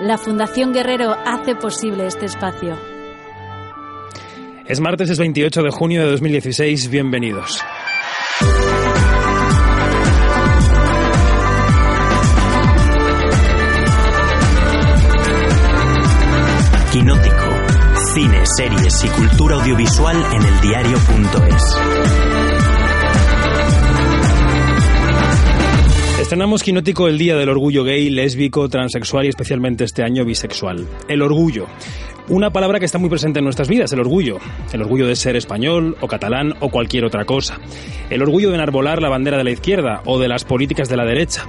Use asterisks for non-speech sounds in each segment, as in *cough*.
la Fundación Guerrero hace posible este espacio. Es martes, es 28 de junio de 2016. Bienvenidos. Quinótico. Cine, series y cultura audiovisual en el Estrenamos Quinótico el Día del Orgullo Gay, Lésbico, Transexual y especialmente este año bisexual. El orgullo. Una palabra que está muy presente en nuestras vidas, el orgullo. El orgullo de ser español o catalán o cualquier otra cosa. El orgullo de enarbolar la bandera de la izquierda o de las políticas de la derecha.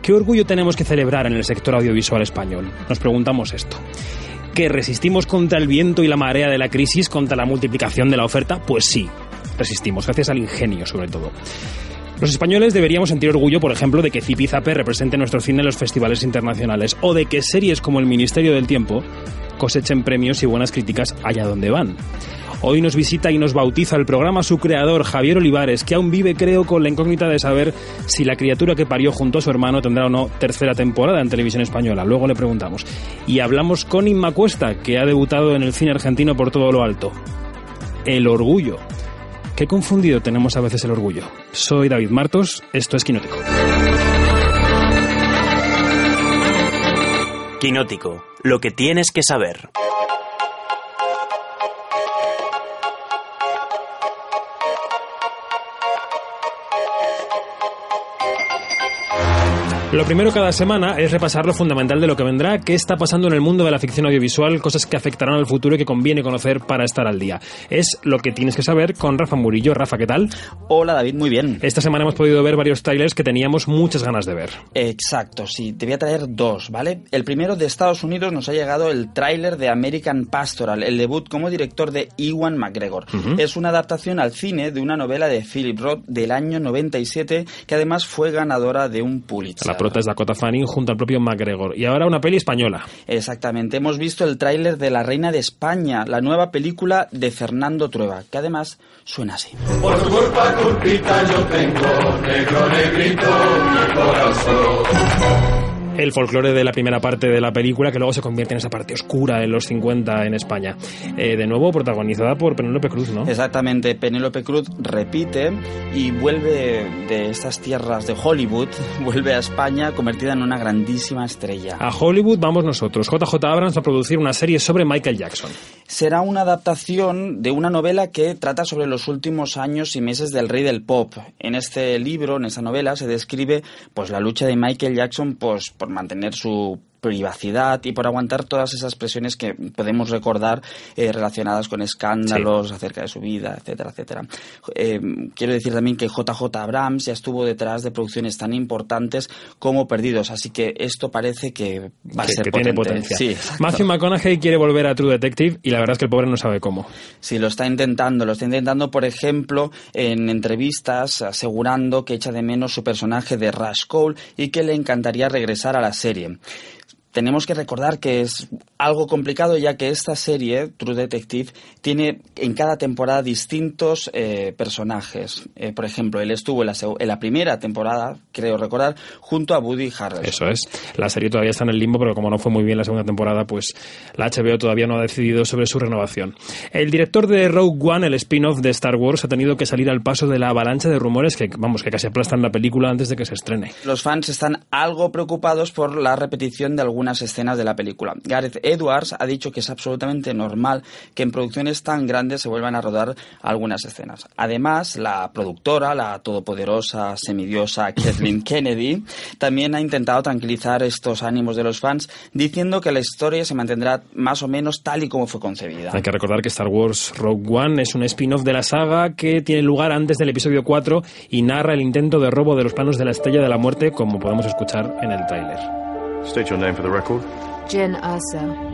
¿Qué orgullo tenemos que celebrar en el sector audiovisual español? Nos preguntamos esto. ¿Que resistimos contra el viento y la marea de la crisis, contra la multiplicación de la oferta? Pues sí, resistimos, gracias al ingenio sobre todo. Los españoles deberíamos sentir orgullo, por ejemplo, de que Zipizape represente nuestro cine en los festivales internacionales o de que series como El Ministerio del Tiempo cosechen premios y buenas críticas allá donde van. Hoy nos visita y nos bautiza el programa su creador, Javier Olivares, que aún vive, creo, con la incógnita de saber si la criatura que parió junto a su hermano tendrá o no tercera temporada en televisión española. Luego le preguntamos. Y hablamos con Inma Cuesta, que ha debutado en el cine argentino por todo lo alto. El orgullo. Qué confundido tenemos a veces el orgullo. Soy David Martos, esto es Quinótico. Quinótico. Lo que tienes que saber. Lo primero cada semana es repasar lo fundamental de lo que vendrá, qué está pasando en el mundo de la ficción audiovisual, cosas que afectarán al futuro y que conviene conocer para estar al día. Es lo que tienes que saber con Rafa Murillo. Rafa, ¿qué tal? Hola David, muy bien. Esta semana hemos podido ver varios trailers que teníamos muchas ganas de ver. Exacto, sí, te voy a traer dos, ¿vale? El primero de Estados Unidos nos ha llegado el tráiler de American Pastoral, el debut como director de Ewan McGregor. Es una adaptación al cine de una novela de Philip Roth del año 97 que además fue ganadora de un Pulitzer. La prota es Dakota Fanning junto al propio McGregor. Y ahora una peli española. Exactamente, hemos visto el tráiler de La Reina de España, la nueva película de Fernando Trueba, que además suena así. Por tu culpa culpita yo tengo negro negrito mi corazón. El folclore de la primera parte de la película que luego se convierte en esa parte oscura en los 50 en España. Eh, de nuevo protagonizada por Penélope Cruz, ¿no? Exactamente, Penélope Cruz repite y vuelve de estas tierras de Hollywood, *laughs* vuelve a España convertida en una grandísima estrella. A Hollywood vamos nosotros. JJ Abrams va a producir una serie sobre Michael Jackson. Será una adaptación de una novela que trata sobre los últimos años y meses del rey del pop. En este libro, en esta novela, se describe pues la lucha de Michael Jackson pues, por mantener su privacidad y por aguantar todas esas presiones que podemos recordar eh, relacionadas con escándalos sí. acerca de su vida, etcétera, etcétera. Eh, quiero decir también que JJ Abrams ya estuvo detrás de producciones tan importantes como Perdidos, así que esto parece que va a que, ser que potente. tiene potencia. Sí, Matthew McConaughey quiere volver a True Detective y la verdad es que el pobre no sabe cómo. Sí, lo está intentando. Lo está intentando, por ejemplo, en entrevistas asegurando que echa de menos su personaje de Rush Cole y que le encantaría regresar a la serie tenemos que recordar que es algo complicado ya que esta serie, True Detective, tiene en cada temporada distintos eh, personajes. Eh, por ejemplo, él estuvo en la, en la, primera temporada, creo recordar, junto a Woody Harrelson. Eso es. La serie todavía está en el limbo, pero como no fue muy bien la segunda temporada, pues la HBO todavía no ha decidido sobre su renovación. El director de Rogue One, el spin-off de Star Wars, ha tenido que salir al paso de la avalancha de rumores que, vamos, que casi aplastan la película antes de que se estrene. Los fans están algo preocupados por la repetición de algunas escenas de la película. Gareth Edwards ha dicho que es absolutamente normal que en producciones tan grandes se vuelvan a rodar algunas escenas. Además, la productora, la todopoderosa semidiosa Kathleen *laughs* Kennedy, también ha intentado tranquilizar estos ánimos de los fans diciendo que la historia se mantendrá más o menos tal y como fue concebida. Hay que recordar que Star Wars Rogue One es un spin-off de la saga que tiene lugar antes del episodio 4 y narra el intento de robo de los planos de la Estrella de la Muerte, como podemos escuchar en el tráiler. State your name for the record. Jen Ursa.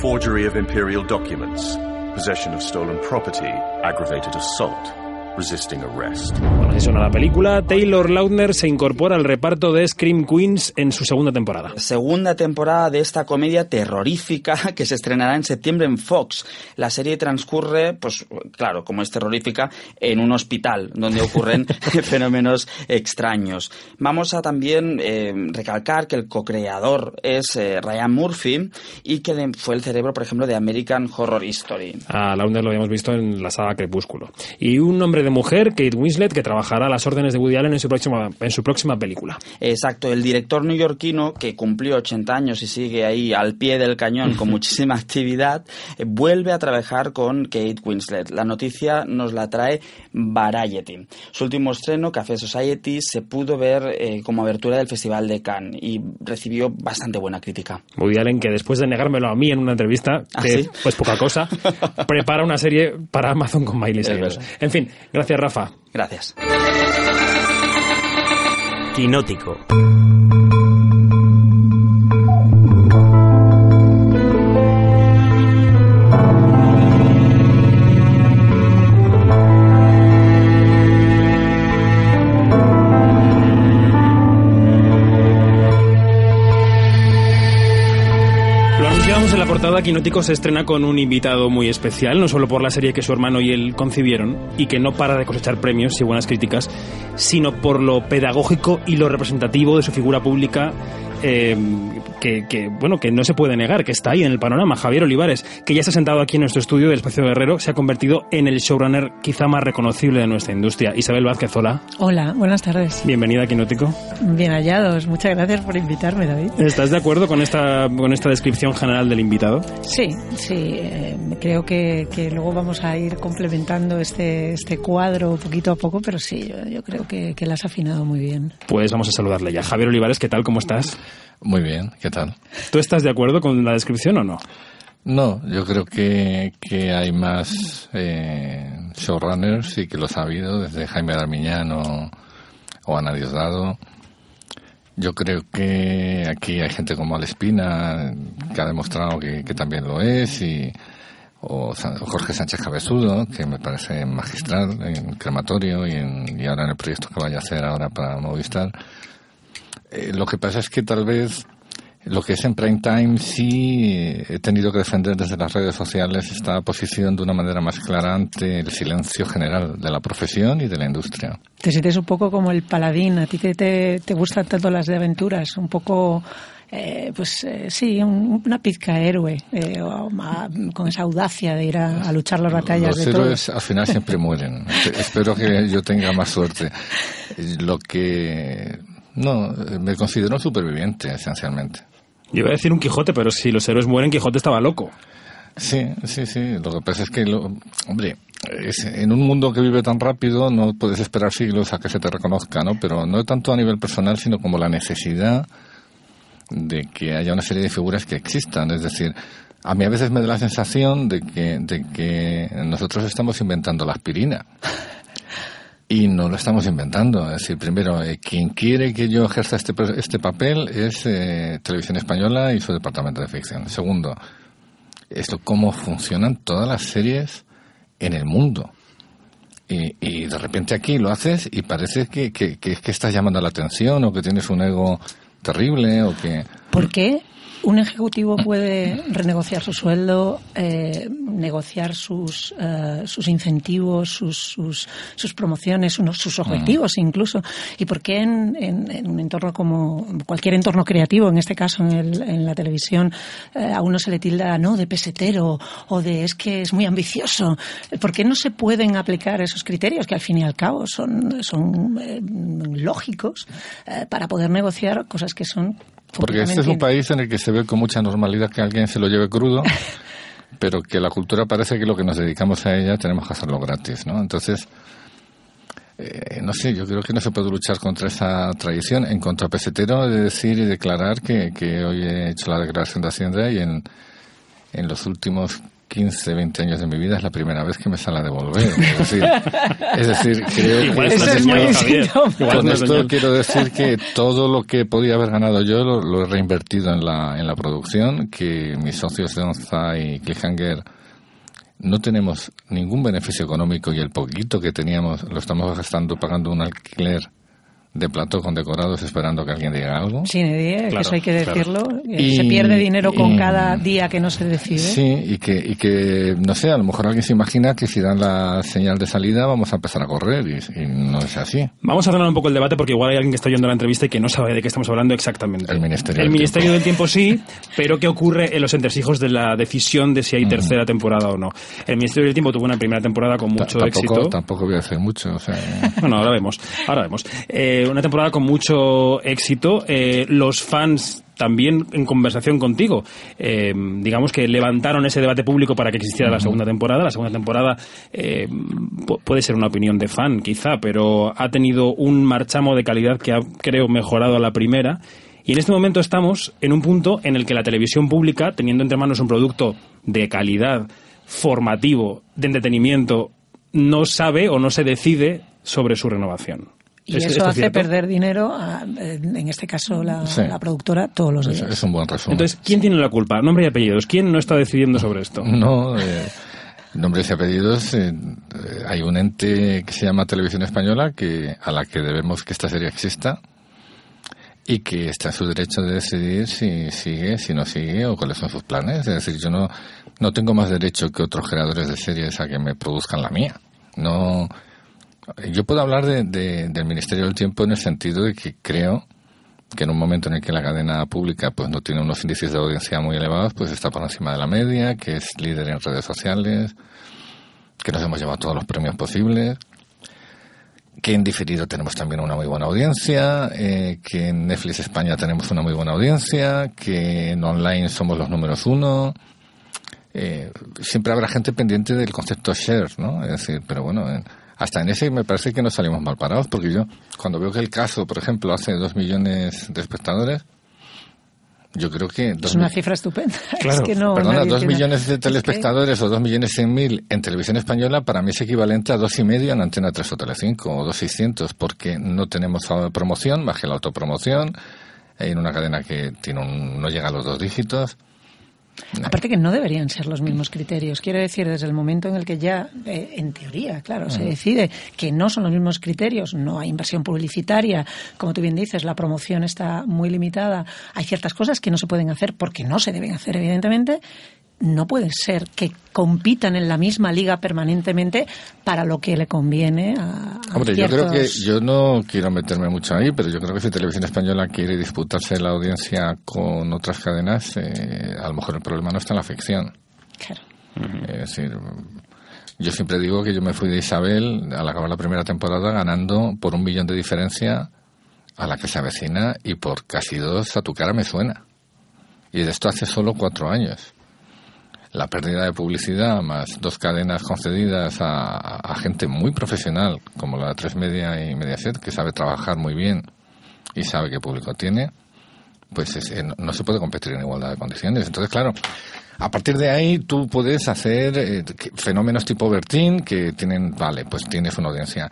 Forgery of imperial documents, possession of stolen property, aggravated assault. Resisting arrest. Bueno, así suena la película. Taylor Lautner se incorpora al reparto de Scream Queens en su segunda temporada. Segunda temporada de esta comedia terrorífica *laughs* que se estrenará en septiembre en Fox. La serie transcurre, pues claro, como es terrorífica, en un hospital donde ocurren *laughs* *laughs* fenómenos extraños. Vamos a también eh, recalcar que el co-creador es eh, Ryan Murphy y que de- fue el cerebro, por ejemplo, de American Horror Story. A Lautner lo habíamos visto en la saga Crepúsculo. Y un hombre de mujer, Kate Winslet, que trabajará a las órdenes de Woody Allen en su próxima, en su próxima película. Exacto, el director neoyorquino, que cumplió 80 años y sigue ahí al pie del cañón con *laughs* muchísima actividad, eh, vuelve a trabajar con Kate Winslet. La noticia nos la trae Variety. Su último estreno, Café Society, se pudo ver eh, como abertura del Festival de Cannes y recibió bastante buena crítica. Woody Allen, que después de negármelo a mí en una entrevista, ¿Ah, que sí? pues poca cosa, *laughs* prepara una serie para Amazon con Miley Cyrus. En fin, gracias Rafa. Gracias. Quinótico. Portada, Quinótico se estrena con un invitado muy especial, no solo por la serie que su hermano y él concibieron, y que no para de cosechar premios y buenas críticas, sino por lo pedagógico y lo representativo de su figura pública, eh, que, que, bueno, que no se puede negar, que está ahí en el panorama. Javier Olivares, que ya se ha sentado aquí en nuestro estudio del Espacio Guerrero, se ha convertido en el showrunner quizá más reconocible de nuestra industria. Isabel Vázquez, hola. Hola, buenas tardes. Bienvenida a Quinótico. Bien hallados. Muchas gracias por invitarme, David. ¿Estás de acuerdo con esta, con esta descripción general del invitado? Sí, sí. eh, creo que, que luego vamos a ir complementando este, este cuadro poquito a poco, pero sí, yo, yo creo que, que la has afinado muy bien. Pues vamos a saludarle ya. Javier Olivares, ¿qué tal? ¿Cómo estás? Muy bien, ¿qué tal? ¿Tú estás de acuerdo con la descripción o no? No, yo creo que, que hay más eh, showrunners y que los ha habido desde Jaime Darmiñán o, o Ana Diosdado. Yo creo que aquí hay gente como Alespina que ha demostrado que, que también lo es y o Jorge Sánchez Cabezudo que me parece magistral en crematorio y, en- y ahora en el proyecto que vaya a hacer ahora para Movistar. Eh, lo que pasa es que tal vez lo que es en prime time sí eh, he tenido que defender desde las redes sociales esta posición de una manera más clara ante el silencio general de la profesión y de la industria. Te sientes un poco como el paladín, a ti que te, te gustan tanto las de aventuras, un poco, eh, pues eh, sí, un- una pizca héroe, eh, con esa audacia de ir a, a luchar las batallas Los de todos. héroes al final siempre mueren. Espe- *laughs* Espero que yo tenga más suerte. Lo que... No, me considero un superviviente, esencialmente. Yo iba a decir un Quijote, pero si los héroes mueren, Quijote estaba loco. Sí, sí, sí. Lo que pasa es que, lo, hombre, es- en un mundo que vive tan rápido no puedes esperar siglos a que se te reconozca, ¿no? Pero no tanto a nivel personal, sino como la necesidad de que haya una serie de figuras que existan. Es decir, a mí a veces me da la sensación de que, de que nosotros estamos inventando la aspirina. Y no lo estamos inventando. Es decir, primero, eh, quien quiere que yo ejerza este, este papel es eh, Televisión Española y su departamento de ficción. Segundo, esto cómo funcionan todas las series en el mundo. Y, de repente aquí lo haces y parece que, que, que, que estás llamando la atención o que tienes un ego terrible o que... ¿Por qué un ejecutivo puede renegociar su sueldo, eh, negociar sus, eh, sus incentivos, sus, sus, sus promociones, unos, sus objetivos incluso? ¿Y por qué en, en, en, un entorno como cualquier entorno creativo, en este caso en, el, en la televisión, eh, a uno se le tilda no de pesetero o de es que es muy ambicioso? ¿Por qué no se pueden aplicar esos criterios que al fin y al cabo son, son eh, lógicos para poder negociar cosas que son porque este es un país en el que se ve con mucha normalidad que alguien se lo lleve crudo, *laughs* pero que la cultura parece que lo que nos dedicamos a ella tenemos que hacerlo gratis, ¿no? Entonces, eh, no sé, yo creo que no se puede luchar contra esa tradición. En contra pesetero, he de decir y declarar que, que hoy he hecho la declaración de Hacienda y en, en los últimos 15, 20 años de mi vida es la primera vez que me sale a devolver. Es decir, es decir creo que... Eso es muy Con esto quiero decir que todo lo que podía haber ganado yo lo, lo he reinvertido en la, en la producción, que mis socios de Onza y Cliffhanger no tenemos ningún beneficio económico y el poquito que teníamos lo estamos gastando pagando un alquiler de plato con decorados esperando que alguien diga algo. Que Claro, eso hay que claro. decirlo. Y- se pierde dinero con y- cada día que no se decide. Sí, y que, y que, no sé, a lo mejor alguien se imagina que si dan la señal de salida vamos a empezar a correr y, y no es así. Vamos a ordenar un poco el debate porque igual hay alguien que está oyendo la entrevista y que no sabe de qué estamos hablando exactamente. El Ministerio El del Ministerio Tiempo. del Tiempo sí, pero ¿qué ocurre en los entresijos de la decisión de si hay tercera temporada o no? El Ministerio del Tiempo tuvo una primera temporada con mucho Ta- tampoco, éxito. tampoco voy a decir mucho, o sea, *laughs* Bueno, ahora vemos. Ahora vemos. Eh, una temporada con mucho éxito. Eh, los fans también en conversación contigo, eh, digamos que levantaron ese debate público para que existiera la segunda temporada. La segunda temporada eh, pu- puede ser una opinión de fan, quizá, pero ha tenido un marchamo de calidad que ha, creo, mejorado a la primera. Y en este momento estamos en un punto en el que la televisión pública, teniendo entre manos un producto de calidad, formativo, de entretenimiento, no sabe o no se decide sobre su renovación. Y ¿Es- eso hace cierto? perder dinero, a- en este caso la, Sí. la productora, todos los días. es un buen resumen. Entonces, ¿quién tiene la culpa? Nombre y apellidos. ¿Quién no está decidiendo sobre esto? No, eh, nombres y apellidos. eh, eh, hay un ente que se llama Televisión Española que a la que debemos que esta serie exista y que está en su derecho de decidir si sigue, si no sigue o cuáles son sus planes. Es decir, yo no, no tengo más derecho que otros creadores de series a que me produzcan la mía. No, yo puedo hablar de, de- del Ministerio del Tiempo en el sentido de que creo que en un momento en el que la cadena pública pues no tiene unos índices de audiencia muy elevados, pues está por encima de la media, que es líder en redes sociales, que nos hemos llevado todos los premios posibles, que en diferido tenemos también una muy buena audiencia, eh, que en Netflix España tenemos una muy buena audiencia, que en online somos los números uno. Eh, siempre habrá gente pendiente del concepto share, ¿no? Es decir, pero bueno, en- hasta en ese me parece que no salimos mal parados, porque yo, cuando veo que el caso, por ejemplo, hace dos millones de espectadores, yo creo que... dos Es una cifra estupenda. Claro, es que no, Perdona, dos tiene- millones de *laughs* Es que- telespectadores o dos millones cien mil en televisión española para mí es equivalente a dos y medio en Antena 3 o Telecinco o dos seiscientos porque no tenemos promoción más que la autopromoción en una cadena que tiene un- no llega a los dos dígitos. Aparte que no deberían ser los mismos criterios. Quiero decir, desde el momento en el que ya, eh, en teoría, claro, se decide que no son los mismos criterios, no hay inversión publicitaria, como tú bien dices, la promoción está muy limitada, hay ciertas cosas que no se pueden hacer porque no se deben hacer, evidentemente. No puede ser que compitan en la misma liga permanentemente para lo que le conviene a, a Hombre, yo creo que ciertos- yo no quiero meterme mucho ahí, pero yo creo que si Televisión Española quiere disputarse la audiencia con otras cadenas, eh, a lo mejor el problema no está en la ficción. Claro. Es decir, yo siempre digo que yo me fui de Isabel al acabar la primera temporada ganando por un millón de diferencia a la que se avecina y por casi dos a tu cara me suena. Y de esto hace solo cuatro años. La pérdida de publicidad más dos cadenas concedidas a, a gente muy profesional como la 3 Media y Mediaset, que sabe trabajar muy bien y sabe qué público tiene, pues es- eh, no, no se puede competir en igualdad de condiciones. Entonces, claro, a partir de ahí tú puedes hacer eh, fenómenos tipo Bertín que tienen, vale, pues tienes una audiencia.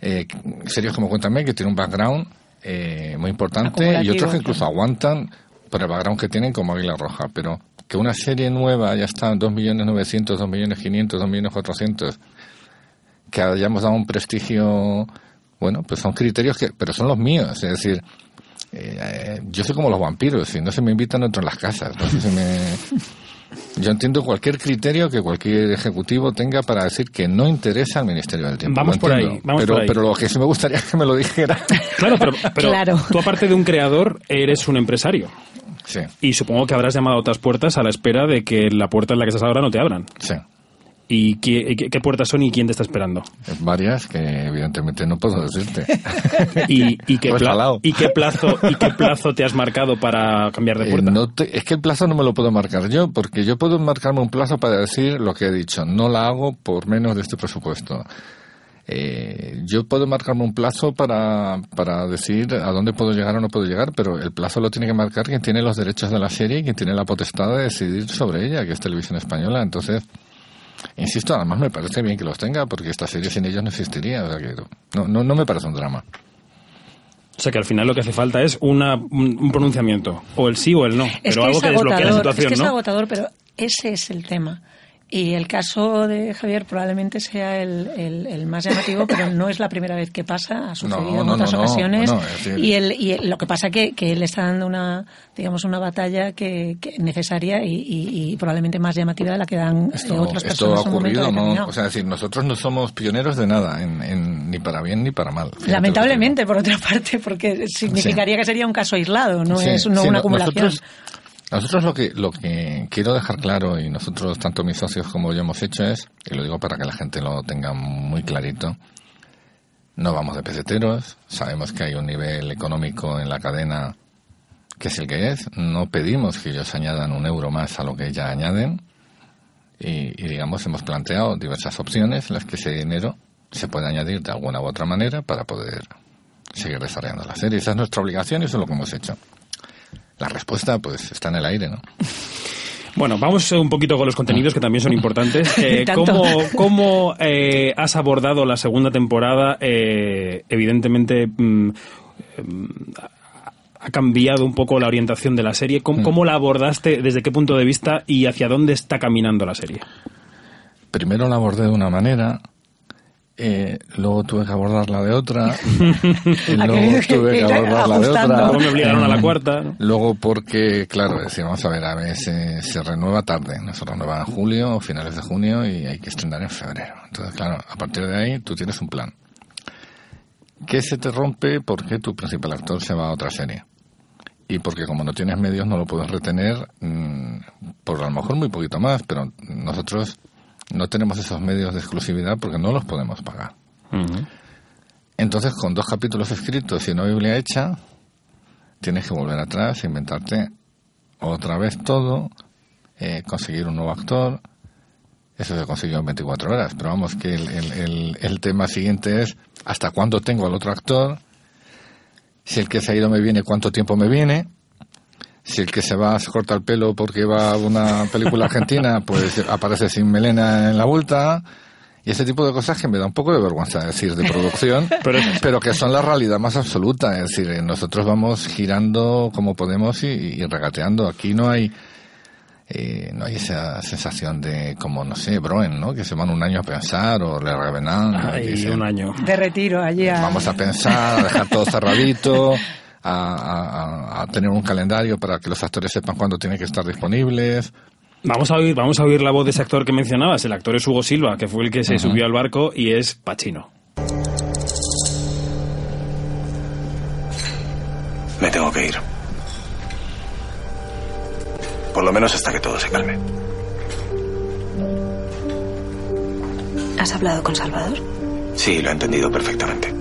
Eh, serios como Cuéntame, que tiene un background eh, muy importante y otros que incluso aguantan por el background que tienen como Águila Roja. Pero que una serie nueva ya está en 2.900.000, 2.500.000, 2.400.000, que hayamos dado un prestigio, bueno, pues son criterios que, pero son los míos, es decir, eh, eh, yo soy como los vampiros, si no se me invitan no entro en las casas, no si me... Yo entiendo cualquier criterio que cualquier ejecutivo tenga para decir que no interesa al Ministerio del Tiempo. Vamos por ahí, vamos pero, por ahí. pero lo que sí me gustaría que me lo dijera. Claro, pero, pero Claro. tú aparte de un creador, eres un empresario. sí, Y supongo que habrás llamado a otras puertas a la espera de que la puerta en la que estás ahora no te abran. sí. ¿Y qué, qué- qué puertas son y quién te está esperando? Varias que evidentemente no puedo decirte. *laughs* ¿Y, y qué, Pues pla- y qué plazo y qué plazo te has marcado para cambiar de Eh, puerta? no te- es que el plazo no me lo puedo marcar yo, porque yo puedo marcarme un plazo para decir lo que he dicho. No la hago por menos de este presupuesto. Eh, yo puedo marcarme un plazo para, para decir a dónde puedo llegar o no puedo llegar, pero el plazo lo tiene que marcar quien tiene los derechos de la serie y quien tiene la potestad de decidir sobre ella, que es Televisión Española. Entonces, insisto, además me parece bien que los tenga, porque esta serie sin ellos no existiría. O sea que no, no, no me parece un drama. O sea que al final lo que hace falta es una, un, un pronunciamiento, o el sí o el no, Es pero que algo es que desbloquee la agotador, situación, es que es ¿no? agotador, pero ese es el tema. Y el caso de Javier probablemente sea el, el, el más llamativo, pero no es la primera vez que pasa, ha sucedido No, en no, otras no, ocasiones. Decir- y, el, y lo que pasa que, que él está dando una, digamos, una batalla que, que necesaria y, y- y probablemente más llamativa de la que dan eh, Esto, otras esto ha personas un momento ocurrido, ¿no? O sea, es decir, nosotros no somos pioneros de nada, en, en- ni para bien ni para mal. Lamentablemente, por otra *laughs* parte, porque significaría que sería un caso aislado, no Sí, es no sí, una acumulación. Nosotros, nosotros lo que lo que quiero dejar claro y nosotros tanto mis socios como yo hemos hecho es y lo digo para que la gente lo tenga muy clarito. No vamos de peseteros, sabemos que hay un nivel económico en la cadena que es el que es. No pedimos que ellos añadan un euro más a lo que ya añaden y, y digamos hemos planteado diversas opciones en las que ese dinero se puede añadir de alguna u otra manera para poder seguir desarrollando la serie. Esa es nuestra obligación y eso es lo que hemos hecho. La respuesta, pues, está en el aire, ¿no? Bueno, vamos un poquito con los contenidos que también son importantes. *laughs* Eh. ¿Cómo, cómo, eh, has abordado la segunda temporada? Eh, evidentemente mm, ha cambiado un poco la orientación de la serie. ¿Cómo, cómo la abordaste? ¿Desde qué punto de vista? ¿Y hacia dónde está caminando la serie? Primero la abordé de una manera, eh, luego tuve que abordarla de otra, *laughs* luego tuve que abordarla de otra. Luego me obligaron a la cuarta, ¿no? Luego porque, claro, decíamos, a ver, a ver, se, se renueva tarde, no se renueva en julio o finales de junio y hay que estrenar en febrero. Entonces, claro, a partir de ahí tú tienes un plan. ¿Qué se te rompe porque tu principal actor se va a otra serie? Y porque como no tienes medios no lo puedes retener mm, por a lo mejor muy poquito más, pero nosotros no tenemos esos medios de exclusividad porque no los podemos pagar. Entonces, con dos capítulos escritos y una Biblia hecha, tienes que volver atrás, inventarte otra vez todo, eh, conseguir un nuevo actor. Eso se consiguió en 24 horas, pero vamos, que el, el- el- el tema siguiente es hasta cuándo tengo al otro actor, si el que se ha ido me viene, cuánto tiempo me viene, si el que se va se corta el pelo porque va a una película argentina, *laughs* pues aparece sin melena en la vuelta. Y ese tipo de cosas que me da un poco de vergüenza decir de producción, *laughs* Pero- pero, que son la realidad más absoluta. Es decir, eh, nosotros vamos girando como podemos y, y regateando. Aquí no hay eh, no hay esa sensación de, como, no sé, Broen, ¿no? Que se van un año a pensar, o Le que Ay, dicen, un año. De retiro allí a... Vamos a pensar, a dejar todo cerradito, *laughs* a, a- a- a tener un calendario para que los actores sepan cuándo tienen que estar disponibles. Vamos a oír, vamos a oír la voz de ese actor que mencionabas. El actor es Hugo Silva, que fue el que se subió al barco y es Pachino. Me tengo que ir. Por lo menos hasta que todo se calme. ¿Has hablado con Salvador? Sí, lo he entendido perfectamente.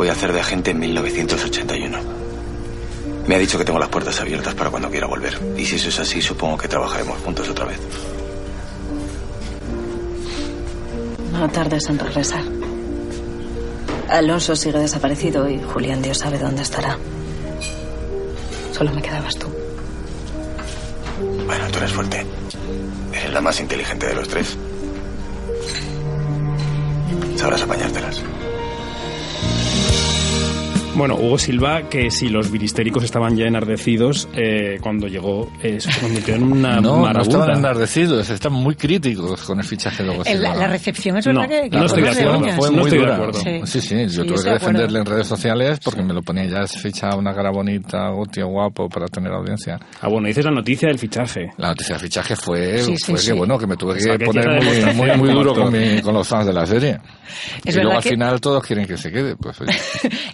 Voy a hacer de agente en 1981. Me ha dicho que tengo las puertas abiertas para cuando quiera volver. Y si eso es así, supongo que trabajaremos juntos otra vez. No tardes en regresar. Alonso sigue desaparecido y Julián Dios sabe dónde estará. Solo me quedabas tú. Bueno, tú eres fuerte. Eres la más inteligente de los tres. Sabrás apañártelas. Bueno, Hugo Silva, que si los viristéricos estaban ya enardecidos, eh, cuando llegó eh, se convirtió en una no, no estaban enardecidos, están muy críticos con el fichaje de Hugo El- la, Silva. la recepción es No, verdad que... que no estoy de de acuerdo. Fue No muy estoy de dura. acuerdo. Sí. Sí, sí, Sí, yo estoy tuve de que defenderle en redes sociales porque me lo ponía ya es ficha una cara bonita, un tío guapo para tener audiencia. Ah, bueno, dices la noticia del fichaje. La noticia de fichaje fue, Sí, sí, fue sí. que bueno, que me tuve O sea, que que poner muy, muy, muy duro con, mi- con los fans de la serie. Es y luego al que- final todos quieren que se quede. Pues oye. *laughs*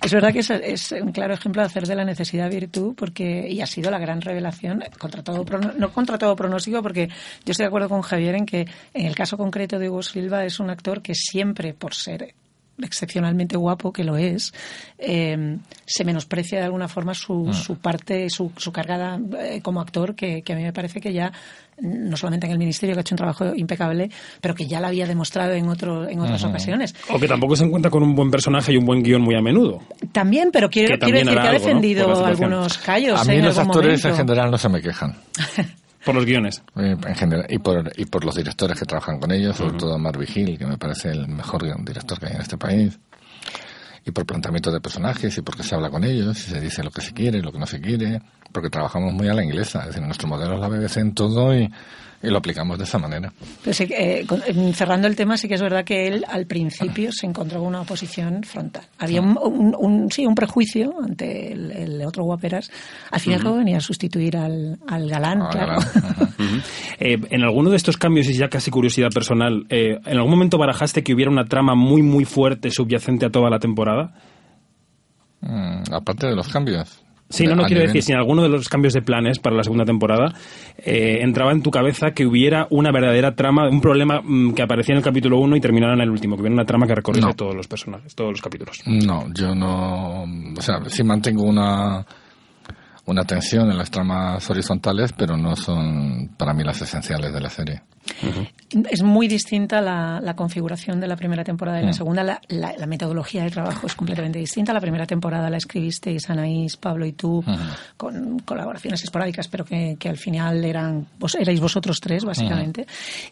Es verdad que es, es un claro ejemplo de hacer de la necesidad virtud porque y ha sido la gran revelación contra todo no contra todo pronóstico porque yo estoy de acuerdo con Javier en que en el caso concreto de Hugo Silva es un actor que siempre por ser excepcionalmente guapo que lo es eh, se menosprecia de alguna forma su, su parte su, su carga eh, como actor que, que a mí me parece que ya no solamente en el ministerio que ha hecho un trabajo impecable pero que ya lo había demostrado en otro en otras ocasiones O que tampoco se encuentra con un buen personaje y un buen guion muy a menudo. También, pero quiero, Que quiero decir que ha algo, ¿no? defendido la algunos callos A mí en los algún actores en momento. general no se me quejan. *laughs* Por los guiones. Eh, En general, y por, y por los directores que trabajan con ellos, sobre todo Mar Vigil, que me parece el mejor director que hay en este país. Y por planteamiento de personajes, y porque se habla con ellos, y se dice lo que se quiere, lo que no se quiere, porque trabajamos muy a la inglesa. Es decir, nuestro modelo es la BBC en todo, y, y lo aplicamos de esa manera. Pues, eh, eh, cerrando el tema, sí que es verdad que él al principio se encontró con una oposición frontal. Había un, un- un- sí, un prejuicio ante el, el otro guaperas. Al fin y al cabo venía a sustituir al, al galán, Ah, claro. galán. *laughs* Eh, en alguno de estos cambios, y ya casi curiosidad personal, eh, ¿en algún momento barajaste que hubiera una trama muy, muy fuerte subyacente a toda la temporada? Mm, aparte de los cambios. Sí, no, no quiero decir, si en alguno de los cambios de planes para la segunda temporada eh, entraba en tu cabeza que hubiera una verdadera trama, un problema mm, que aparecía en el capítulo 1 y terminara en el último, que hubiera una trama que recorriera No. todos los personajes, todos los capítulos. No, yo no. O sea, sí mantengo una, una tensión en las tramas horizontales, pero no son para mí las esenciales de la serie. Es muy distinta la, la configuración de la primera temporada y la Mm. segunda. La, la- la metodología de trabajo es completamente distinta. La primera temporada la escribisteis Anaís, Pablo y tú, con colaboraciones esporádicas, pero que, que al final eran vos, erais vosotros tres, básicamente.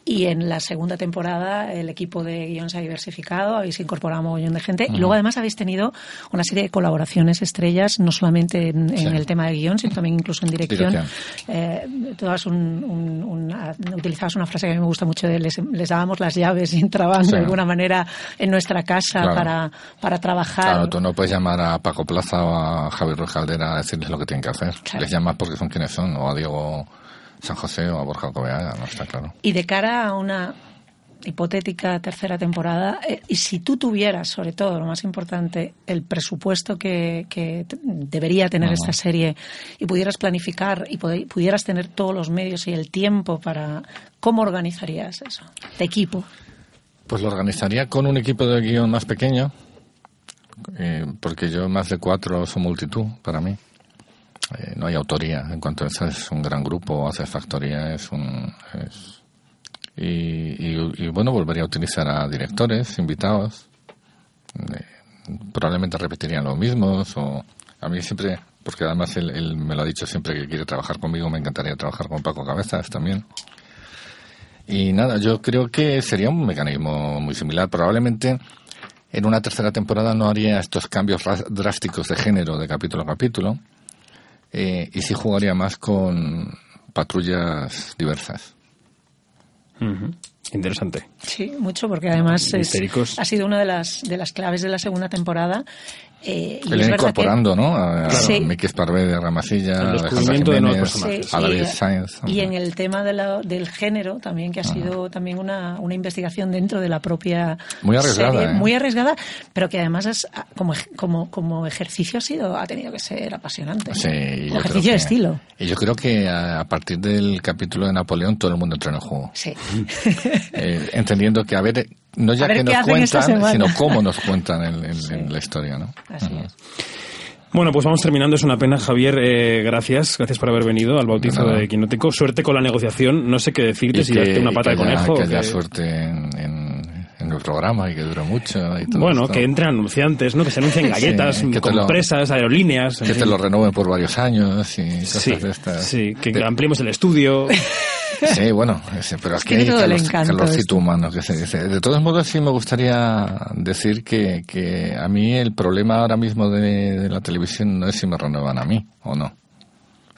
Y en la segunda temporada el equipo de guion se ha diversificado, habéis incorporado un montón de gente. Y luego además habéis tenido una serie de colaboraciones estrellas, no solamente en, en Sí. el tema de guion, sino también incluso en dirección. Eh, un- un- una- utilizabas una frase que a mí me gusta mucho de les, les dábamos las llaves y entraban Sí. de alguna manera en nuestra casa Claro. para, para trabajar. Claro, tú no puedes llamar a Paco Plaza o a Javier Ruiz Caldera a decirles lo que tienen que hacer. Claro. Les llamas porque son quienes son, o a Diego San José o a Borja Cobeaga, no está claro. Y de cara a una hipotética tercera temporada, eh, y si tú tuvieras, sobre todo, lo más importante, el presupuesto que, debería tener Ajá. esta serie y pudieras planificar y pudieras tener todos los medios y el tiempo para... ¿Cómo organizarías eso? De equipo. Pues lo organizaría con un equipo de guion más pequeño, eh, porque yo más de cuatro son multitud para mí. Eh, no hay autoría. En cuanto a eso, es un gran grupo, hace factoría, es un. es- y, y- y, bueno, volvería a utilizar a directores, invitados. Eh, probablemente repetirían los mismos, o a mí siempre, porque además él, él me lo ha dicho siempre que quiere trabajar conmigo, me encantaría trabajar con Paco Cabezas también. Y nada, yo creo que sería un mecanismo muy similar. Probablemente en una tercera temporada no haría estos cambios drásticos de género de capítulo a capítulo. eh, y sí jugaría más con patrullas diversas. Interesante. Sí, mucho, porque además es- ha sido una de las, de las claves de la segunda temporada. Eh, y Que es incorporando, ¿no? A, a Sí. Miki Esparvé de Ramasilla, El descubrimiento de nuevos Jiménez, personajes. a David y, Sainz. y en el tema de la- del género también, que ha sido también una, una investigación dentro de la propia Muy arriesgada, serie, ¿eh? muy arriesgada, pero que además es, ah, como, como, como ejercicio ha sido ha tenido que ser apasionante. Sí, y Como yo creo ejercicio de que- estilo. Y yo creo que a, a partir del capítulo de Napoleón todo el mundo entró en el juego. Sí. Eh, entendiendo que a ver, no ya que nos cuentan, sino cómo nos cuentan en, en- en la historia, ¿no? Así es. Bueno, pues vamos terminando. Es una pena, Javier. eh, gracias. Gracias por haber venido al bautizo De de Quinótico. Suerte con la negociación. No sé qué decirte, Y si que- darte una pata de haya- conejo. Que haya suerte en, en- en el programa y que dure mucho. Y todo Bueno, esto. que entren anunciantes, ¿no? Que se anuncien galletas, Sí, compresas, aerolíneas. Que te fin. lo renueven por varios años y cosas Sí, de estas. sí, que De- ampliemos el estudio. *laughs* Sí, bueno, pero es que Tiene hay calor- calorcito humano que se dice. De todos modos, sí me gustaría decir que, que a mí el problema ahora mismo de, de la televisión no es si me renuevan a mí o no.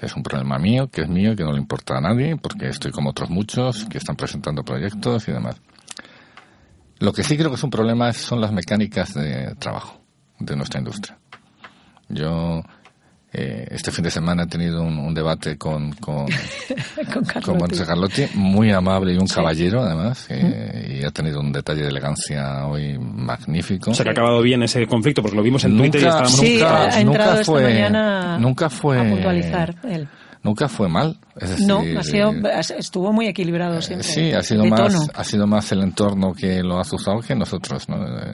Es un problema mío, que es mío que no le importa a nadie, porque estoy como otros muchos que están presentando proyectos y demás. Lo que sí creo que es un problema son las mecánicas de trabajo de nuestra industria. Yo eh, este fin de semana he tenido un, un debate con, con, *laughs* Con con Carlotti. Carlotti, muy amable y un caballero además, eh, y ha tenido un detalle de elegancia hoy magnífico. O sea, que ha acabado bien ese conflicto, porque lo vimos en Twitter y Nunca- estábamos... Sí, nunca- ha entrado nunca esta fue- mañana nunca fue- a puntualizar él. Nunca fue mal. Es decir, No, ha sido, eh, estuvo muy equilibrado Eh, siempre. Sí, ha sido más tono. ha sido más el entorno que lo ha azuzado que nosotros. ¿no? Eh,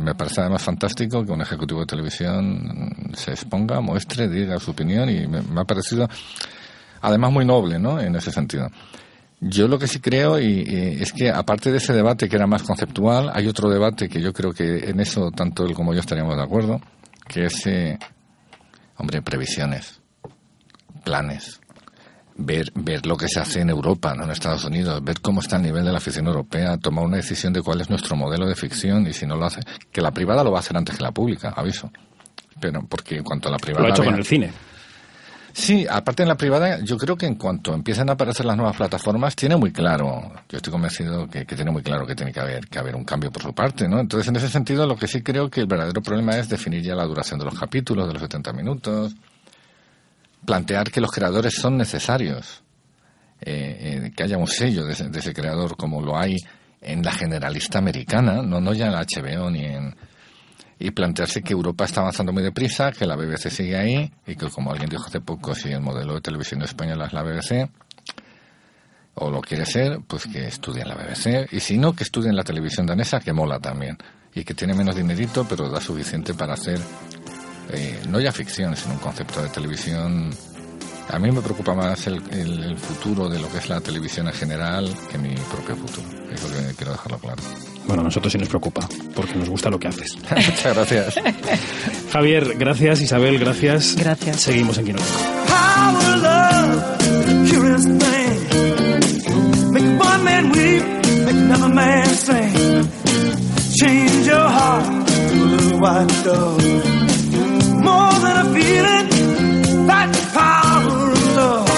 Me parece además fantástico que un ejecutivo de televisión se exponga, muestre, diga su opinión y me, me ha parecido además muy noble, ¿no? En ese sentido. Yo lo que sí creo y, y es que aparte de ese debate que era más conceptual, hay otro debate que yo creo que en eso tanto él como yo estaríamos de acuerdo, que es, eh, hombre, previsiones, planes, ver, ver lo que se hace en Europa, no en Estados Unidos, ver cómo está el nivel de la afición europea, tomar una decisión de cuál es nuestro modelo de ficción y si no lo hace, que la privada lo va a hacer antes que la pública, aviso. Pero porque en cuanto a la privada Lo ha hecho vea- con el cine. Sí, aparte en la privada, yo creo que en cuanto empiezan a aparecer las nuevas plataformas, tiene muy claro, yo estoy convencido que, que tiene muy claro que tiene que haber, que haber un cambio por su parte, ¿no? Entonces, en ese sentido, lo que sí creo que el verdadero problema es definir ya la duración de los capítulos, de los 70 minutos, plantear que los creadores son necesarios, eh, eh, que haya un sello de ese, creador como lo hay en la generalista americana, no, no ya en la HBO ni en... Y plantearse que Europa está avanzando muy deprisa, que la BBC sigue ahí y que, como alguien dijo hace poco, si el modelo de televisión española es la BBC, o lo quiere ser, pues que estudien la BBC. Y si no, que estudien la televisión danesa, que mola también. Y que tiene menos dinerito, pero da suficiente para hacer, eh, no ya ficción, sino un concepto de televisión. A mí me preocupa más el, el- el futuro de lo que es la televisión en general que mi propio futuro. Eso que quiero dejarlo claro. Bueno, a nosotros sí nos preocupa, porque nos gusta lo que haces. *laughs* Muchas gracias. *laughs* Javier, gracias. Isabel, gracias. Gracias. Seguimos en Quinótico. Power, love, curious thing. Make one man weep, make another man sing. Change your heart to a little white dove. More than a feeling, that's the power of love.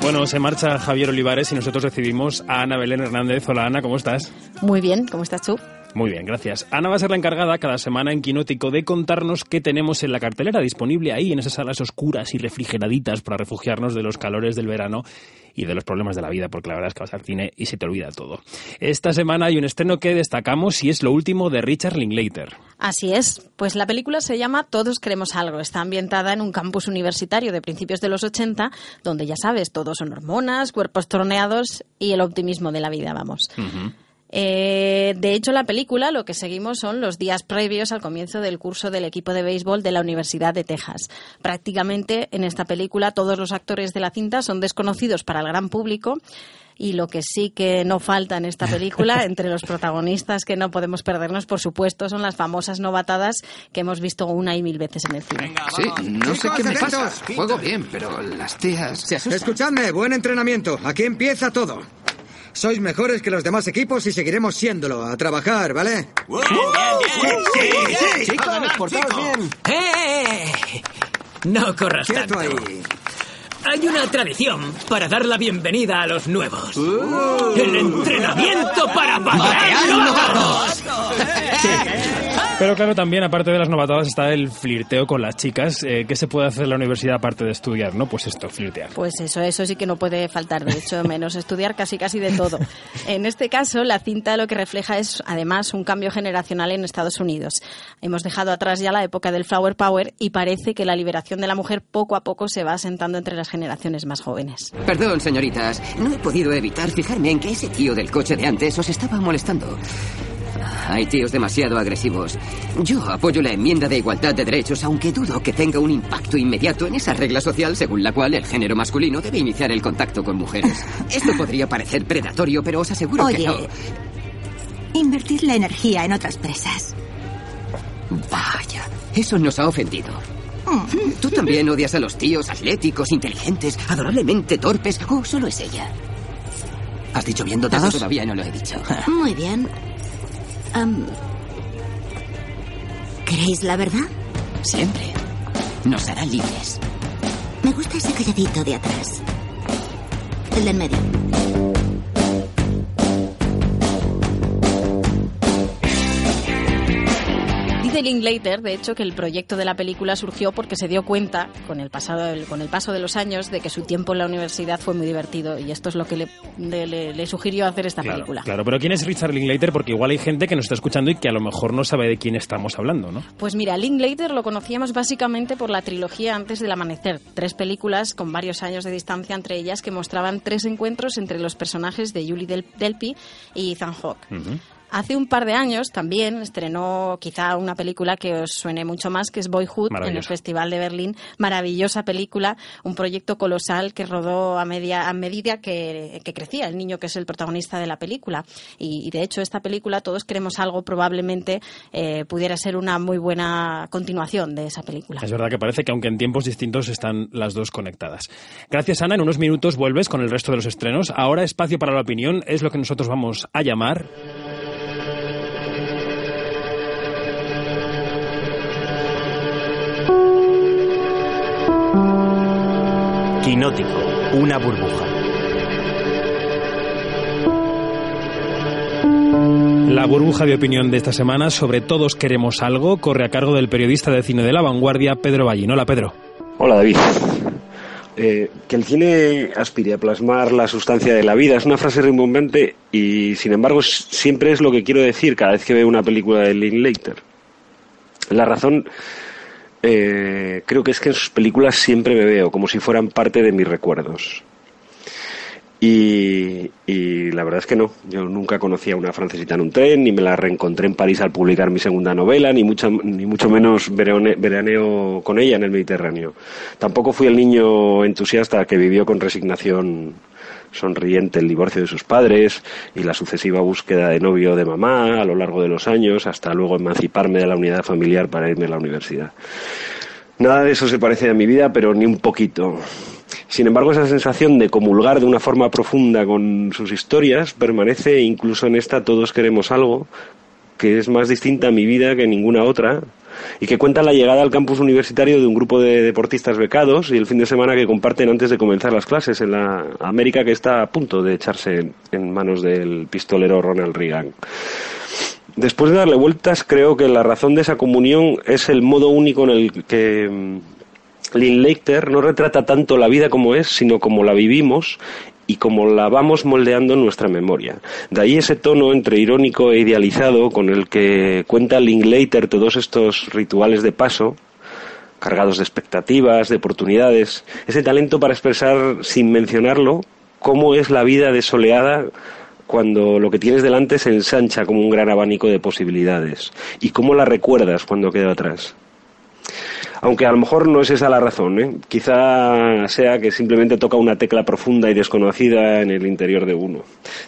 Bueno, se marcha Javier Olivares y nosotros recibimos a Ana Belén Hernández. Hola Ana, ¿cómo estás? Muy bien, ¿cómo estás tú? Muy bien, gracias. Ana va a ser la encargada cada semana en Quinótico de contarnos qué tenemos en la cartelera disponible ahí en esas salas oscuras y refrigeraditas para refugiarnos de los calores del verano y de los problemas de la vida, porque la verdad es que vas al cine y se te olvida todo. Esta semana hay un estreno que destacamos y es lo último de Richard Linklater. Así es, pues la película se llama Todos queremos algo. Está ambientada en un campus universitario de principios de los 80, donde ya sabes, todos son hormonas, cuerpos torneados y el optimismo de la vida, vamos. Eh, de hecho, la película lo que seguimos son los días previos al comienzo del curso del equipo de béisbol de la Universidad de Texas. Prácticamente en esta película todos los actores de la cinta son desconocidos para el gran público. Y lo que sí que no falta en esta película, *laughs* entre los protagonistas que no podemos perdernos, por supuesto, son las famosas novatadas que hemos visto una y mil veces en el cine. Sí, no sé qué me pasa. Juego bien, pero las tías se. Escuchadme, buen entrenamiento. Aquí empieza todo. Sois mejores que los demás equipos y seguiremos siéndolo. A trabajar, ¿vale? Chicos, portaos bien. ¡Eh! No corras Quieto tanto. ahí. Hay una tradición para dar la bienvenida a los nuevos. Uh. ¡El entrenamiento para patear novatos! Pero claro, también aparte de las novatadas está el flirteo con las chicas. Eh, ¿Qué se puede hacer en la universidad aparte de estudiar? No, pues esto, flirtear. Pues eso, eso sí que no puede faltar, de hecho, menos estudiar casi casi de todo. En este caso, la cinta lo que refleja es además un cambio generacional en Estados Unidos. Hemos dejado atrás ya la época del Flower Power y parece que la liberación de la mujer poco a poco se va asentando entre las generaciones más jóvenes. Perdón, señoritas. No he podido evitar fijarme en que ese tío del coche de antes os estaba molestando. Hay tíos demasiado agresivos. Yo apoyo la enmienda de igualdad de derechos, aunque dudo que tenga un impacto inmediato en esa regla social según la cual el género masculino debe iniciar el contacto con mujeres. *laughs* Esto podría parecer predatorio, pero os aseguro que Oye, no. invertir la energía en otras presas. Vaya, eso nos ha ofendido. ¿Tú también odias a los tíos atléticos, inteligentes, adorablemente torpes o solo es ella? ¿Has dicho bien dotados? Todavía no lo he dicho. Muy bien. Am, ¿Queréis la verdad? Siempre. Nos hará libres. Me gusta ese calladito de atrás. El del medio. Dice Linklater, de hecho, que el proyecto de la película surgió porque se dio cuenta, con el, pasado, con el paso de los años, de que su tiempo en la universidad fue muy divertido y esto es lo que le, le- le- le sugirió hacer esta Claro, película. claro, pero ¿quién es Richard Linklater? Porque igual hay gente que nos está escuchando y que a lo mejor no sabe de quién estamos hablando, ¿no? Pues mira, Linklater lo conocíamos básicamente por la trilogía Antes del Amanecer, tres películas con varios años de distancia entre ellas que mostraban tres encuentros entre los personajes de Julie Del- Delpy y Ethan Hawke. Hace un par de años también estrenó quizá una película que os suene mucho más, que es Boyhood, en el. Festival de Berlín. Maravillosa película, un proyecto colosal que rodó a, media, a medida que, que crecía el niño que es el protagonista de la película. Y, y, de hecho esta película, Todos queremos algo, probablemente eh, pudiera ser una muy buena continuación de esa película. Es verdad que parece que aunque en tiempos distintos están las dos conectadas. Gracias Ana, en unos minutos vuelves con el resto de los estrenos. Ahora espacio para la opinión es lo que nosotros vamos a llamar Quinótico, una burbuja. La burbuja de opinión de esta semana sobre Todos queremos algo corre a cargo del periodista de cine de la vanguardia, Pedro Ballín. Hola, Pedro. Hola, David. Eh, que el cine aspire a plasmar la sustancia de la vida es una frase rimbombante y, sin embargo, siempre es lo que quiero decir cada vez que veo una película de Linklater. La razón eh, creo que es que en sus películas siempre me veo como si fueran parte de mis recuerdos. Y, la verdad es que no. Yo nunca conocí a una francesita en un tren, ni me la reencontré en París al publicar mi segunda novela, ni mucho, ni mucho menos veraneo con ella en el Mediterráneo. Tampoco fui el niño entusiasta que vivió con resignación sonriente el divorcio de sus padres y la sucesiva búsqueda de novio de mamá a lo largo de los años, hasta luego emanciparme de la unidad familiar para irme a la universidad. Nada de eso se parece a mi vida, pero ni un poquito. Sin embargo, esa sensación de comulgar de una forma profunda con sus historias permanece incluso en esta Todos queremos algo, que es más distinta a mi vida que ninguna otra, y que cuenta la llegada al campus universitario de un grupo de deportistas becados y el fin de semana que comparten antes de comenzar las clases en la América que está a punto de echarse en manos del pistolero Ronald Reagan. Después de darle vueltas, creo que la razón de esa comunión es el modo único en el que mm, Linklater no retrata tanto la vida como es, sino como la vivimos y como la vamos moldeando en nuestra memoria. De ahí ese tono entre irónico e idealizado con el que cuenta Linklater todos estos rituales de paso, cargados de expectativas, de oportunidades, ese talento para expresar sin mencionarlo cómo es la vida desoleada cuando lo que tienes delante se ensancha como un gran abanico de posibilidades y cómo la recuerdas cuando queda atrás. Aunque a lo mejor no es esa la razón, ¿eh? quizá sea que simplemente toca una tecla profunda y desconocida en el interior de uno.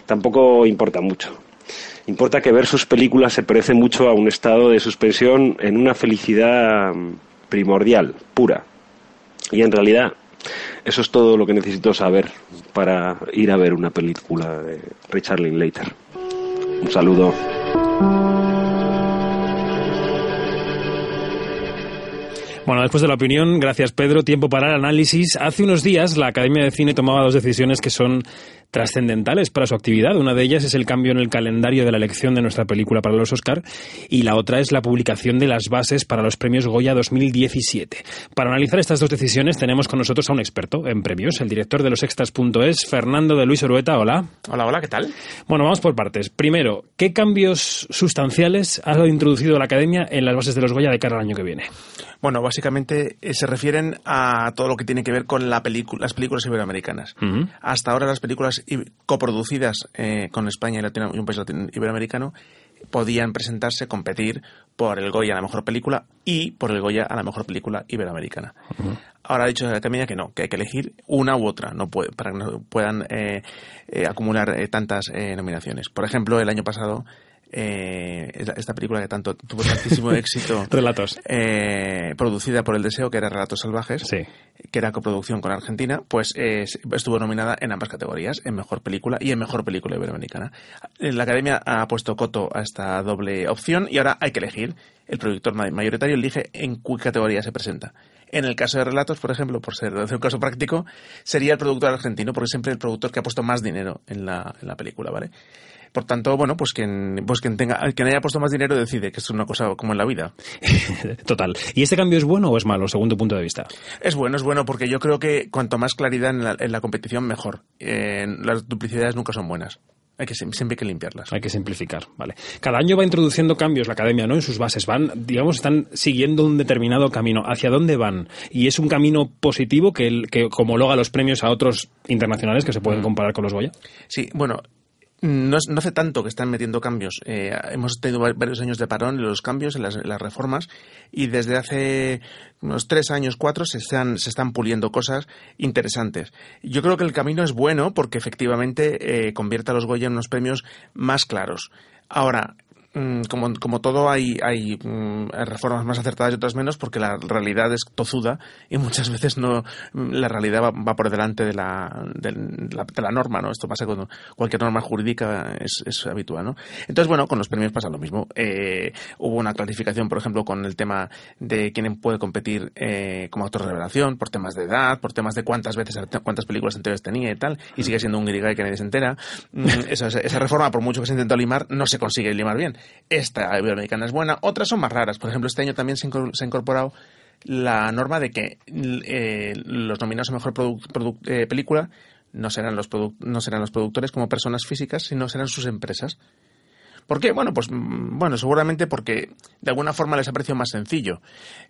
Tampoco importa mucho. Importa que ver sus películas se parece mucho a un estado de suspensión en una felicidad primordial, pura. Y en realidad eso es todo lo que necesito saber para ir a ver una película de Richard Linklater. Un saludo. Bueno, después de la opinión, gracias Pedro, tiempo para el análisis. Hace unos días la Academia de Cine tomaba dos decisiones que son trascendentales para su actividad. Una de ellas es el cambio en el calendario de la elección de nuestra película para los Oscar y la otra es la publicación de las bases para los premios Goya 2017. Para analizar estas dos decisiones tenemos con nosotros a un experto en premios, el director de los extras.es, Fernando de Luis Orueta. Hola. Hola, hola, ¿qué tal? Bueno, vamos por partes. Primero, ¿qué cambios sustanciales ha introducido la Academia en las bases de los Goya de cara al año que viene? Bueno, básicamente eh, se refieren a todo lo que tiene que ver con la las películas iberoamericanas. Hasta ahora las películas coproducidas eh, con España y, un país iberoamericano podían presentarse, competir por el Goya a la mejor película y por el Goya a la mejor película iberoamericana. Ahora ha dicho la Academia que no, que hay que elegir una u otra, no puede, para que no puedan eh, acumular tantas nominaciones. Por ejemplo, el año pasado eh, esta película que tanto tuvo tantísimo *laughs* éxito. Relatos. Eh, producida por El Deseo, que era Relatos Salvajes, que era coproducción con Argentina, pues estuvo nominada en ambas categorías, en Mejor Película y en Mejor Película Iberoamericana. Eh, la Academia ha puesto coto a esta doble opción y ahora hay que elegir. El productor mayoritario elige en qué categoría se presenta. En el caso de relatos, por ejemplo, por ser un caso práctico, sería el productor argentino, porque siempre el productor que ha puesto más dinero en la, en la película, ¿vale? Por tanto, bueno, pues quien, pues quien tenga, quien haya puesto más dinero decide que es una cosa como en la vida. *laughs* Total. ¿Y este cambio es bueno o es malo, según tu punto de vista? Es bueno, es bueno, porque yo creo que cuanto más claridad en la, competición, mejor. las duplicidades nunca son buenas. Hay que siempre hay que limpiarlas. Hay que simplificar, vale. Cada año va introduciendo cambios la academia, ¿no? En sus bases van, digamos, están siguiendo un determinado camino. ¿Hacia dónde van? Y es un camino positivo que, que homologa los premios a otros internacionales que se pueden comparar con los Goya. Sí, bueno, no, hace tanto que están metiendo cambios. Eh, hemos tenido varios años de parón en los cambios, en las, reformas, y desde hace unos tres años, cuatro, se están, se están puliendo cosas interesantes. Yo creo que el camino es bueno porque efectivamente eh, convierte a los Goya en unos premios más claros. Ahora, como, como todo hay, hay mm, reformas más acertadas y otras menos porque la realidad es tozuda y muchas veces no la realidad va, por delante de la, de, la, de la norma, ¿no? Esto pasa con cualquier norma jurídica es, es habitual, ¿no? Entonces, bueno, con los premios pasa lo mismo. Eh, hubo una clasificación, por ejemplo, con el tema de quién puede competir eh, como actor de revelación, por temas de edad, por temas de cuántas veces, cuántas películas anteriores tenía y tal, y sigue siendo un guirigay que nadie se entera. Mm, esa, esa reforma, por mucho que se intentó limar, no se consigue limar bien. Esta iberoamericana es buena, otras son más raras. Por ejemplo, este año también se ha incorporado la norma de que eh, los nominados a mejor eh, película no serán, los no serán los productores como personas físicas, sino serán sus empresas. ¿Por qué? Bueno, pues mm, bueno, seguramente porque de alguna forma les ha parecido más sencillo.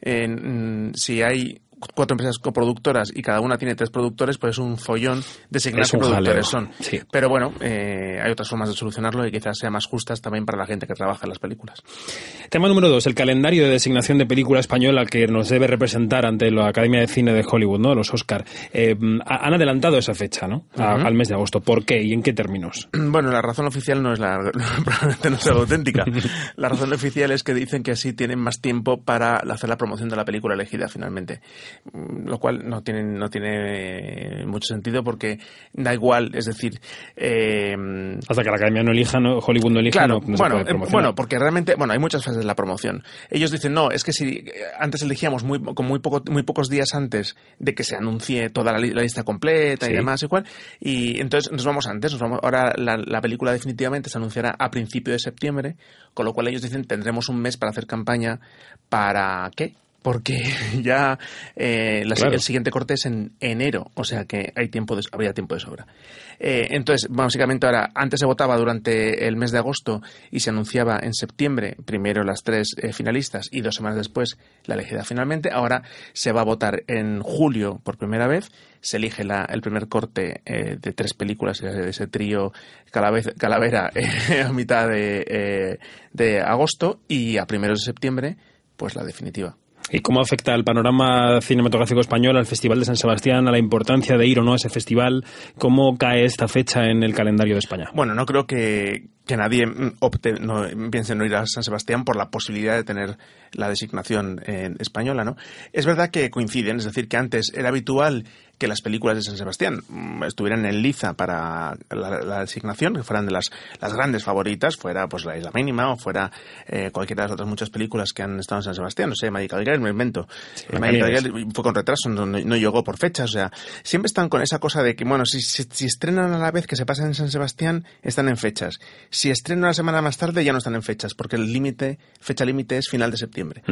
Eh, si hay cuatro empresas coproductoras y cada una tiene tres productores, pues es un follón designar qué productores son. Pero bueno, eh, hay otras formas de solucionarlo y quizás sean más justas también para la gente que trabaja en las películas. Tema número dos, el calendario de designación de película española que nos debe representar ante la Academia de Cine de Hollywood, ¿no? Los Oscar. Eh, han adelantado esa fecha, ¿no? Al mes de agosto. ¿Por qué y en qué términos? *clears throat* Bueno, la razón oficial no es la, *laughs* probablemente no sea la auténtica. *laughs* La razón oficial es que dicen que así tienen más tiempo para hacer la promoción de la película elegida finalmente lo cual no tiene, no tiene mucho sentido porque da igual, es decir... Eh, Hasta que la academia no elija, no, Hollywood no elija, no, bueno, eh, bueno, porque realmente, bueno, hay muchas fases de la promoción. Ellos dicen, no, es que si antes elegíamos muy, con muy, poco, muy pocos días antes de que se anuncie toda la, lista completa y demás y cual, y entonces nos vamos antes, nos vamos, ahora la, la película definitivamente se anunciará a principio de septiembre, con lo cual ellos dicen tendremos un mes para hacer campaña para ¿qué? Porque *laughs* ya eh, el siguiente corte es en enero, o sea que hay tiempo de, habría tiempo de sobra. Eh, entonces, básicamente ahora, antes se votaba durante el mes de agosto y se anunciaba en septiembre, primero las tres eh, finalistas y dos semanas después la elegida finalmente. Ahora se va a votar en julio por primera vez, se elige la, el primer corte de tres películas, de ese trío Calavera *laughs* a mitad de, de agosto y a primeros de septiembre, pues la definitiva. ¿Y cómo afecta el panorama cinematográfico español al Festival de San Sebastián, a la importancia de ir o no a ese festival? ¿Cómo cae esta fecha en el calendario de España? Bueno, no creo que, que nadie opte, no, piense en no ir a San Sebastián por la posibilidad de tener la designación española, ¿no? Es verdad que coinciden, es decir, que antes era habitual que las películas de San Sebastián mm, estuvieran en liza para la, designación, que fueran de las, las grandes favoritas, fuera pues La Isla Mínima o fuera eh, cualquiera de las otras muchas películas que han estado en San Sebastián, no sé, Magical Girl, me invento. Sí, Magical fue con retraso, no, no, llegó por fechas, o sea, siempre están con esa cosa de que, bueno, si, si, estrenan a la vez que se pasan en San Sebastián, están en fechas. Si estrenan una semana más tarde, ya no están en fechas, porque el límite, fecha límite es final de septiembre.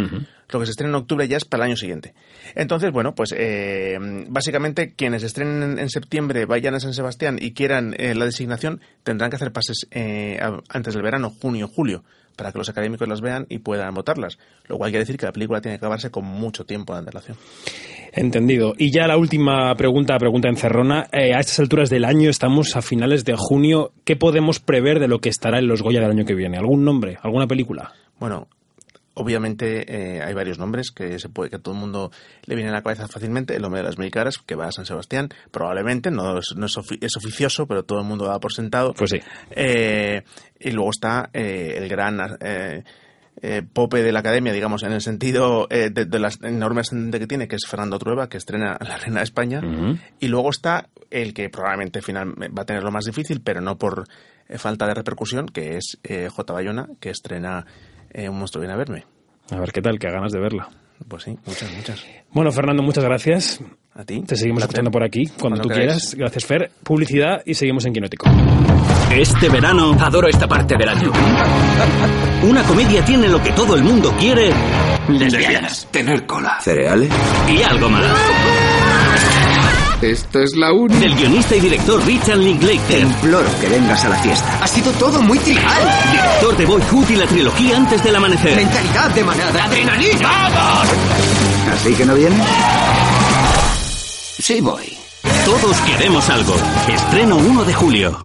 Lo que se estrena en octubre ya es para el año siguiente. Entonces, bueno, pues eh, básicamente quienes estrenen en septiembre, vayan a San Sebastián y quieran eh, la designación, tendrán que hacer pases eh, antes del verano, junio, julio, para que los académicos las vean y puedan votarlas. Lo cual quiere decir que la película tiene que acabarse con mucho tiempo de antelación. Entendido. Y ya la última pregunta, pregunta encerrona. Eh, a estas alturas del año, estamos a finales de junio. ¿Qué podemos prever de lo que estará en los Goya del año que viene? ¿Algún nombre? ¿Alguna película? Bueno, Obviamente eh, hay varios nombres que se puede que a todo el mundo le viene a la cabeza fácilmente. El nombre de las Medicaras, que va a San Sebastián, probablemente, no es, no es, oficioso, pero todo el mundo lo da por sentado. Pues sí. Eh, y luego está eh, el gran pope de la academia, digamos, en el sentido de, de la enorme ascendente que tiene, que es Fernando Trueba, que estrena La Reina de España. Y luego está el que probablemente final va a tener lo más difícil, pero no por falta de repercusión, que es J. Bayona, que estrena eh, un monstruo viene a verme. A ver qué tal, qué ganas de verla. Pues sí, muchas, muchas. Bueno, Fernando, muchas gracias. A ti. Te seguimos escuchando por aquí cuando, tú quieras. Gracias, Fer. Publicidad y seguimos en Quinótico. Este verano adoro esta parte del año. Una comedia tiene lo que todo el mundo quiere. Lesbianas. Tener cola. Cereales. Y algo más. Esta es la única. Del guionista y director Richard Linklater. Te imploro que vengas a la fiesta. Ha sido todo muy trivial. Director de Boyhood y la trilogía antes del amanecer. Mentalidad de manada. ¡Adrenalina! ¡Vamos! ¿Así que no viene? Sí voy. Todos queremos algo. Estreno 1 de julio.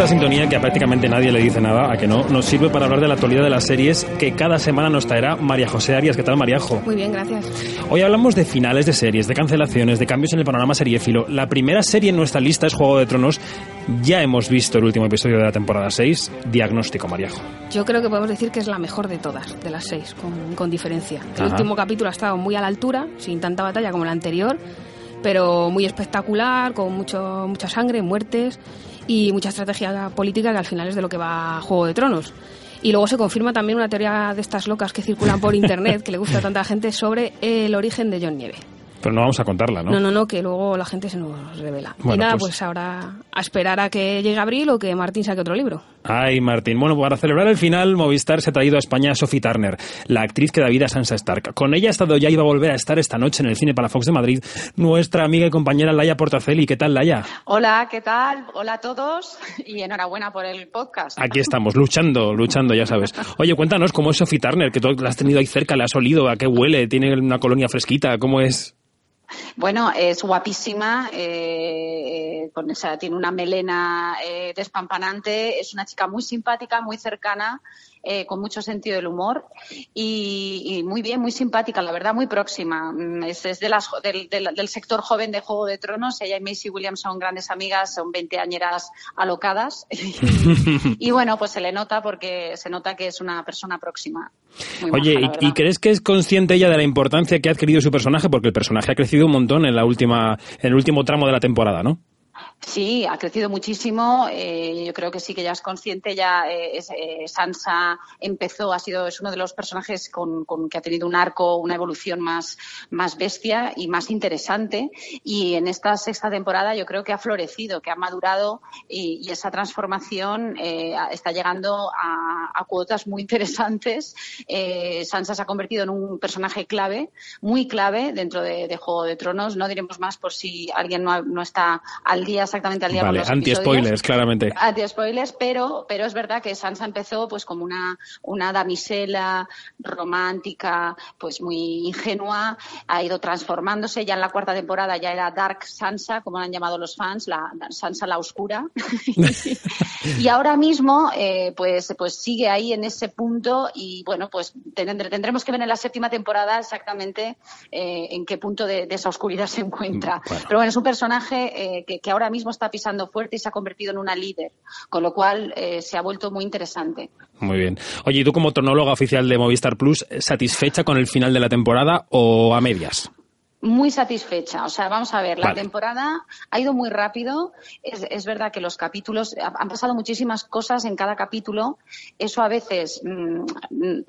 Esta sintonía que a prácticamente nadie le dice nada, a que no, nos sirve para hablar de la actualidad de las series que cada semana nos traerá María José Arias. ¿Qué tal, Mariajo? Muy bien, gracias. Hoy hablamos de finales de series, de cancelaciones, de cambios en el panorama seriéfilo. La primera serie en nuestra lista es Juego de Tronos. Ya hemos visto el último episodio de la temporada 6. Diagnóstico, Mariajo. Yo creo que podemos decir que es la mejor de todas, de las seis, con, con diferencia. El Ajá. último capítulo ha estado muy a la altura, sin tanta batalla como el anterior, pero muy espectacular, con mucho, mucha sangre, muertes y mucha estrategia política que al final es de lo que va Juego de Tronos. Y luego se confirma también una teoría de estas locas que circulan por *laughs* internet, que le gusta a tanta gente, sobre el origen de John Nieve. Pero no vamos a contarla, ¿no? No, no, no, que luego la gente se nos revela. y Bueno, nada, pues- pues... ahora a esperar a que llegue abril o que Martín saque otro libro. Ay, Martín. Bueno, para celebrar el final, Movistar se ha traído a España a Sophie Turner, la actriz que da vida a Sansa Stark. Con ella ha estado ya y va a volver a estar esta noche en el cine Palafox de Madrid nuestra amiga y compañera Laia Portaceli. ¿Qué tal, Laia? Hola, ¿qué tal? Hola a todos y enhorabuena por el podcast. Aquí estamos, luchando, luchando, ya sabes. Oye, cuéntanos cómo es Sophie Turner, que tú la has tenido ahí cerca, la has olido, a qué huele, tiene una colonia fresquita, ¿cómo es? Bueno, es guapísima, eh, con esa, tiene una melena eh, despampanante, es una chica muy simpática, muy cercana, eh, con mucho sentido del humor y, y muy bien, muy simpática, la verdad, muy próxima. Mm, Es, es de las, del, del- del sector joven de Juego de Tronos. Ella y Macy Williams son grandes amigas, son veinteañeras alocadas. *laughs* y bueno, pues se le nota porque se nota que es una persona próxima. Muy Oye, maja, ¿y, y crees que es consciente ella de la importancia que ha adquirido su personaje? Porque el personaje ha crecido un montón en la última, en el último tramo de la temporada, ¿no? Sí, ha crecido muchísimo. eh, yo creo que sí que ya es consciente. Ya eh, eh, Sansa empezó, ha sido es uno de los personajes con, que ha tenido un arco, una evolución más, más bestia y más interesante. Y en esta sexta temporada yo creo que ha florecido, que ha madurado y, esa transformación está llegando a, cuotas muy *laughs* interesantes. Sansa se ha convertido en un personaje clave, muy clave dentro de, de Juego de Tronos. No diremos más por si alguien no, no está al día, exactamente al día Vale, con los anti-spoilers, claramente. Anti-spoilers, pero, pero es verdad que Sansa empezó pues como una, una damisela romántica, pues muy ingenua, ha ido transformándose. Ya en la cuarta temporada ya era Dark Sansa, como la han llamado los fans, la Sansa la oscura. *laughs* *laughs* y ahora mismo eh, pues, pues sigue ahí en ese punto y bueno, pues tendremos que ver en la séptima temporada exactamente eh, en qué punto de, de esa oscuridad se encuentra. Pero bueno, es un personaje eh, que, que ahora mismo está pisando fuerte y se ha convertido en una líder, con lo cual eh, se ha vuelto muy interesante. Muy bien. Oye, ¿y tú como tronóloga oficial de Movistar Plus, satisfecha con el final de la temporada o a medias? Muy satisfecha. O sea, vamos a ver, la temporada ha ido muy rápido. Es, es verdad que los capítulos, ha- han pasado muchísimas cosas en cada capítulo. Eso a veces mm,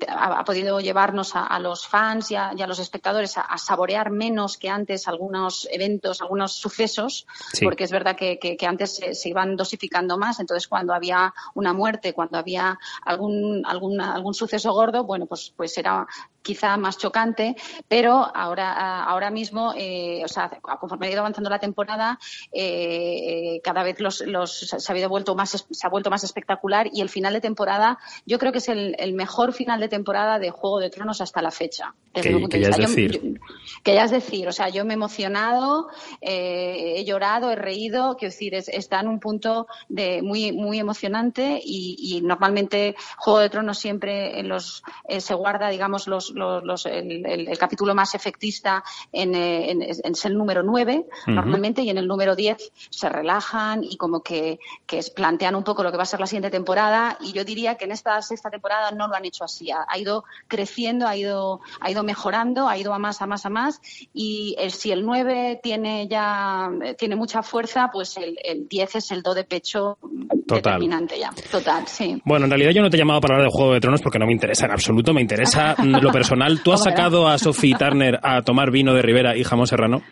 ha, ha podido llevarnos a, a los fans y a, y a los espectadores a, a saborear menos que antes algunos eventos, algunos sucesos, Sí. porque es verdad que, que- que antes se, se iban dosificando más. Entonces, cuando había una muerte, cuando había algún, algún, algún suceso gordo, bueno, pues, pues era quizá más chocante, pero ahora, ahora mismo, eh, o sea, conforme ha ido avanzando la temporada, eh, cada vez los, los, se ha vuelto más, se ha vuelto más espectacular y el final de temporada, yo creo que es el, el mejor final de temporada de Juego de Tronos hasta la fecha. desde Que- mi punto que de ya es vista. Yo- decir. yo- que ya es decir, o sea, yo me he emocionado, eh, he llorado, he reído, quiero decir, es- está en un punto de muy, muy emocionante y, y normalmente Juego de Tronos siempre en los, eh, se guarda, digamos, los, los, los- el, el- el capítulo más efectista en, eh, en- es el número 9 Ujú. normalmente y en el número 10 se relajan y como que, que es- plantean un poco lo que va a ser la siguiente temporada y yo diría que en esta sexta temporada no lo han hecho así, ha, ha ido creciendo, ha ido, ha ido mejorando, ha ido a más, a más, a más y el, si el 9 tiene ya, eh, tiene mucha fuerza, pues el, el 10 es el do de pecho Total. determinante ya, total, sí. Bueno, en realidad yo no te he llamado para hablar de Juego de Tronos porque no me interesa en absoluto, me interesa *laughs* lo personal. ¿Tú has sacado a *laughs* Sophie Turner a tomar vino de Rivera y jamón serrano?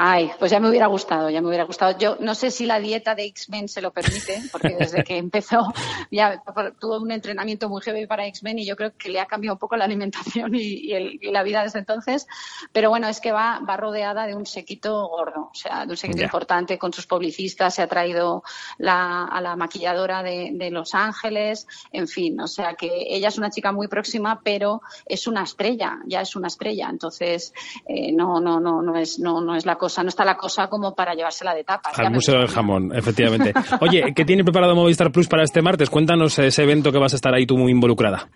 Ay, pues ya me hubiera gustado, ya me hubiera gustado. Yo no sé si la dieta de X-Men se lo permite, porque *laughs* desde que empezó ya tuvo un entrenamiento muy heavy para X-Men y yo creo que le ha cambiado un poco la alimentación y, y el- y la vida desde entonces. Pero bueno, es que va, va rodeada de un sequito gordo, o sea, de un sequito importante con sus publicistas. Se ha traído la- a la maquilladora de, de Los Ángeles, en fin, o sea que ella es una chica muy próxima, pero es una estrella, ya es una estrella. Entonces, eh, no, no, no, no es, no, no es la cosa cosa, no está la cosa como para llevársela de tapa. Al Museo del Jamón, efectivamente. Oye, ¿qué tiene preparado Movistar Plus para este martes? Cuéntanos ese evento que vas a estar ahí tú muy involucrada.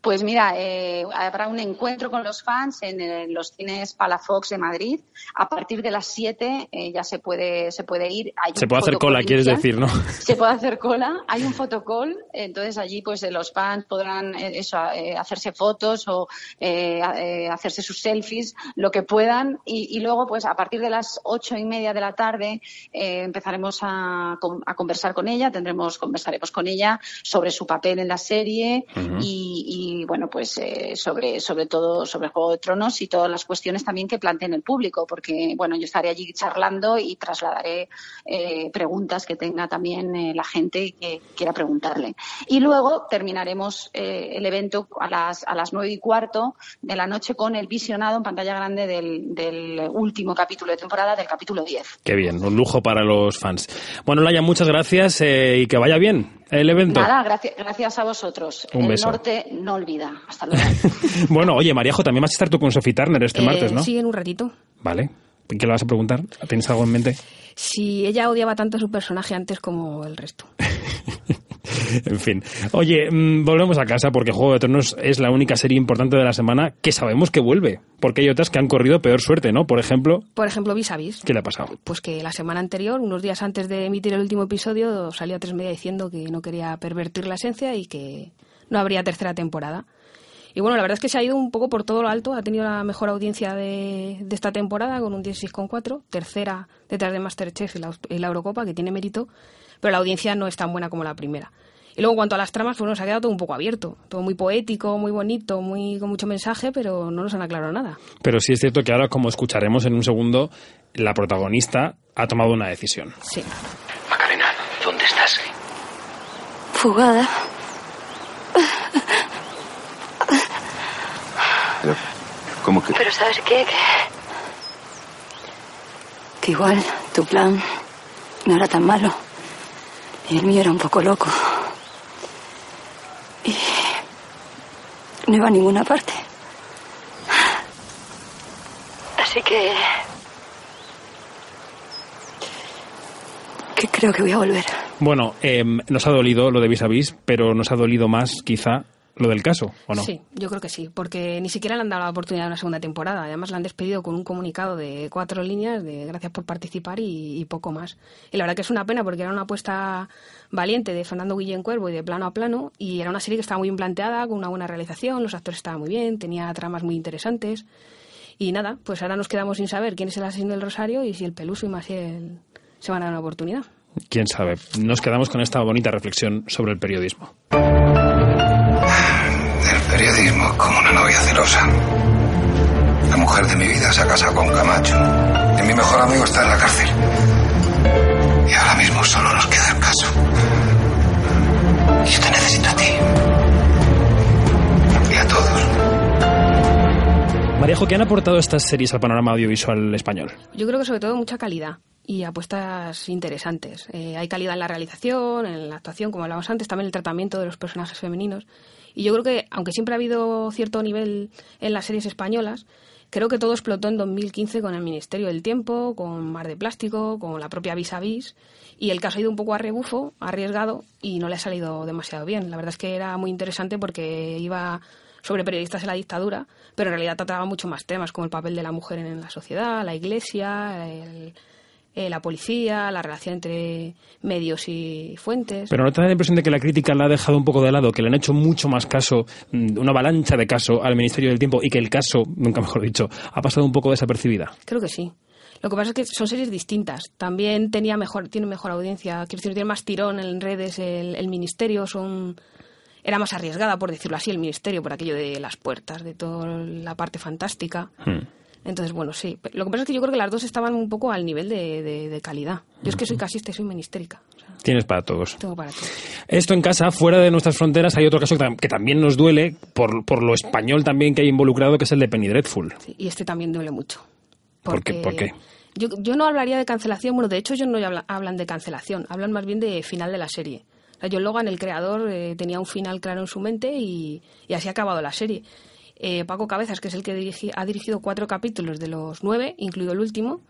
Pues mira, eh, habrá un encuentro con los fans en, en, los cines Palafox de Madrid. A partir de las 7 eh, ya se puede, se puede ir. Hay se puede hacer cola, quieres decir, ¿no? *laughs* Se puede hacer cola. Hay un fotocall, entonces allí pues eh, los fans podrán eh, eso, eh, hacerse fotos o eh, hacerse sus selfies, lo que puedan. Y, y, luego pues a partir de las ocho y media de la tarde empezaremos a, a, conversar con ella. Tendremos, conversaremos con ella sobre su papel en la serie uh -huh. y, y y bueno, pues eh, sobre, sobre todo sobre Juego de Tronos y todas las cuestiones también que planteen el público, porque bueno, yo estaré allí charlando y trasladaré eh, preguntas que tenga también eh, la gente que quiera preguntarle. Y luego terminaremos eh, el evento a las, a las nueve y cuarto de la noche con el visionado en pantalla grande del, último capítulo de temporada, del capítulo 10. Qué bien, un lujo para los fans. Bueno, Laia, muchas gracias y que vaya bien el evento. Nada, gracias, gracias a vosotros. Un el beso. norte no olvida. Hasta *laughs* luego. bueno, oye, Mariajo, también vas a estar tú con Sophie Turner este eh, martes, ¿no? Sí, en un ratito. Vale. ¿Qué le vas a preguntar? ¿Tienes algo en mente? Si ella odiaba tanto a su personaje antes como el resto. *laughs* *laughs* en fin. Oye, mmm, volvemos a casa porque Juego de Tronos es la única serie importante de la semana que sabemos que vuelve. Porque hay otras que han corrido peor suerte, ¿no? Por ejemplo... Por ejemplo, Vis a Vis. ¿Qué le ha pasado? Pues que la semana anterior, unos días antes de emitir el último episodio, salió a tres media diciendo que no quería pervertir la esencia y que no habría tercera temporada. Y bueno, la verdad es que se ha ido un poco por todo lo alto. Ha tenido la mejor audiencia de, de esta temporada con un 16,4. Tercera detrás de Masterchef y la, y la Eurocopa, que tiene mérito. Pero la audiencia no es tan buena como la primera. Y luego, en cuanto a las tramas, pues nos ha quedado todo un poco abierto. Todo muy poético, muy bonito, muy con mucho mensaje, pero no nos han aclarado nada. Pero sí es cierto que ahora, como escucharemos en un segundo, la protagonista ha tomado una decisión. Sí. Macarena, ¿dónde estás? Fugada. Pero, ¿cómo que...? Pero ¿sabes qué? Que, que igual tu plan no era tan malo. Y el mío era un poco loco. Y no iba a ninguna parte. Así que... creo que voy a volver. Bueno, eh, nos ha dolido lo de Vis a pero nos ha dolido más, quizá, lo del caso, ¿o no? Sí, yo creo que sí, porque ni siquiera le han dado la oportunidad de una segunda temporada. Además, la han despedido con un comunicado de cuatro líneas de gracias por participar y, y, poco más. Y la verdad que es una pena porque era una apuesta valiente de Fernando Guillén Cuervo y de plano a plano y era una serie que estaba muy bien planteada, con una buena realización, los actores estaban muy bien, tenía tramas muy interesantes. Y nada, pues ahora nos quedamos sin saber quién es el asesino del Rosario y si el Peluso y Maciel se van a dar una oportunidad. Quién sabe. Nos quedamos con esta bonita reflexión sobre el periodismo. Periodismo como una novia celosa. La mujer de mi vida se ha casado con Camacho. Y mi mejor amigo está en la cárcel. Y ahora mismo solo nos queda el caso. Y yo te necesito a ti. Y a todos. Maríajo, ¿qué han aportado estas series al panorama audiovisual español? Yo creo que sobre todo mucha calidad y apuestas interesantes. Eh, hay calidad en la realización, en la actuación, como hablábamos antes, también el tratamiento de los personajes femeninos. Y yo creo que, aunque siempre ha habido cierto nivel en las series españolas, creo que todo explotó en 2015 con el Ministerio del Tiempo, con Mar de Plástico, con la propia Vis a Vis. Y el caso ha ido un poco a rebufo, arriesgado, y no le ha salido demasiado bien. La verdad es que era muy interesante porque iba sobre periodistas en la dictadura, pero en realidad trataba mucho más temas, como el papel de la mujer en la sociedad, la iglesia, el, eh, la policía, la relación entre medios y fuentes. Pero no te da la impresión de que la crítica la ha dejado un poco de lado, que le han hecho mucho más caso, mm, una avalancha de caso al Ministerio del Tiempo y que el caso, nunca mejor dicho, ha pasado un poco desapercibida. Creo que sí. Lo que pasa es que son series distintas. También tenía mejor, tiene mejor audiencia, quiero decir, tiene más tirón en redes el, el ministerio, son era más arriesgada, por decirlo así, el ministerio, por aquello de las puertas, de toda la parte fantástica. Hmm. Entonces, bueno, sí. Lo que pasa es que yo creo que las dos estaban un poco al nivel de, de, de calidad. Yo es que soy casista y soy ministérica. O sea, Tienes para todos. Tengo para todos. Esto en casa, fuera de nuestras fronteras, hay otro caso que, que también nos duele, por, por, lo español también que hay involucrado, que es el de Penny Dreadful. Sí, y este también duele mucho. ¿Por qué? ¿Por qué? Yo, yo no hablaría de cancelación, bueno, de hecho ellos no hablan de cancelación, hablan más bien de final de la serie. O sea, John Logan, el creador, eh, tenía un final claro en su mente y, y así ha acabado la serie. Eh, Paco Cabezas, que es el que dirigi, ha dirigido cuatro capítulos de los nueve, incluido el último,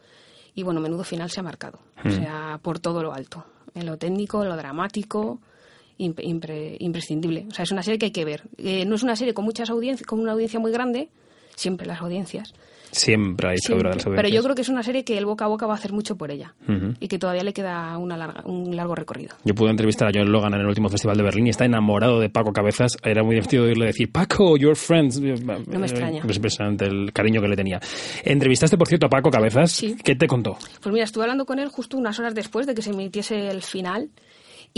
Y bueno, menudo final se ha marcado. Mm. O sea, por todo lo alto. En lo técnico, en lo dramático, imp- impre- imprescindible. O sea, es una serie que hay que ver. Eh, no es una serie con muchas audiencias, con una audiencia muy grande, siempre las audiencias. Siempre hay dictadura de las Siempre. Pero yo audiencias. creo que es una serie que el boca a boca va a hacer mucho por ella. Y que todavía le queda una larga, un largo recorrido. Yo pude entrevistar a John Logan en el último festival de Berlín y está enamorado de Paco Cabezas. Era muy divertido oírle decir, Paco, your friends. No me extraña. Es impresionante el cariño que le tenía. Entrevistaste, por cierto, a Paco Cabezas. Sí. ¿Qué te contó? Pues mira, estuve hablando con él justo unas horas después de que se emitiese el final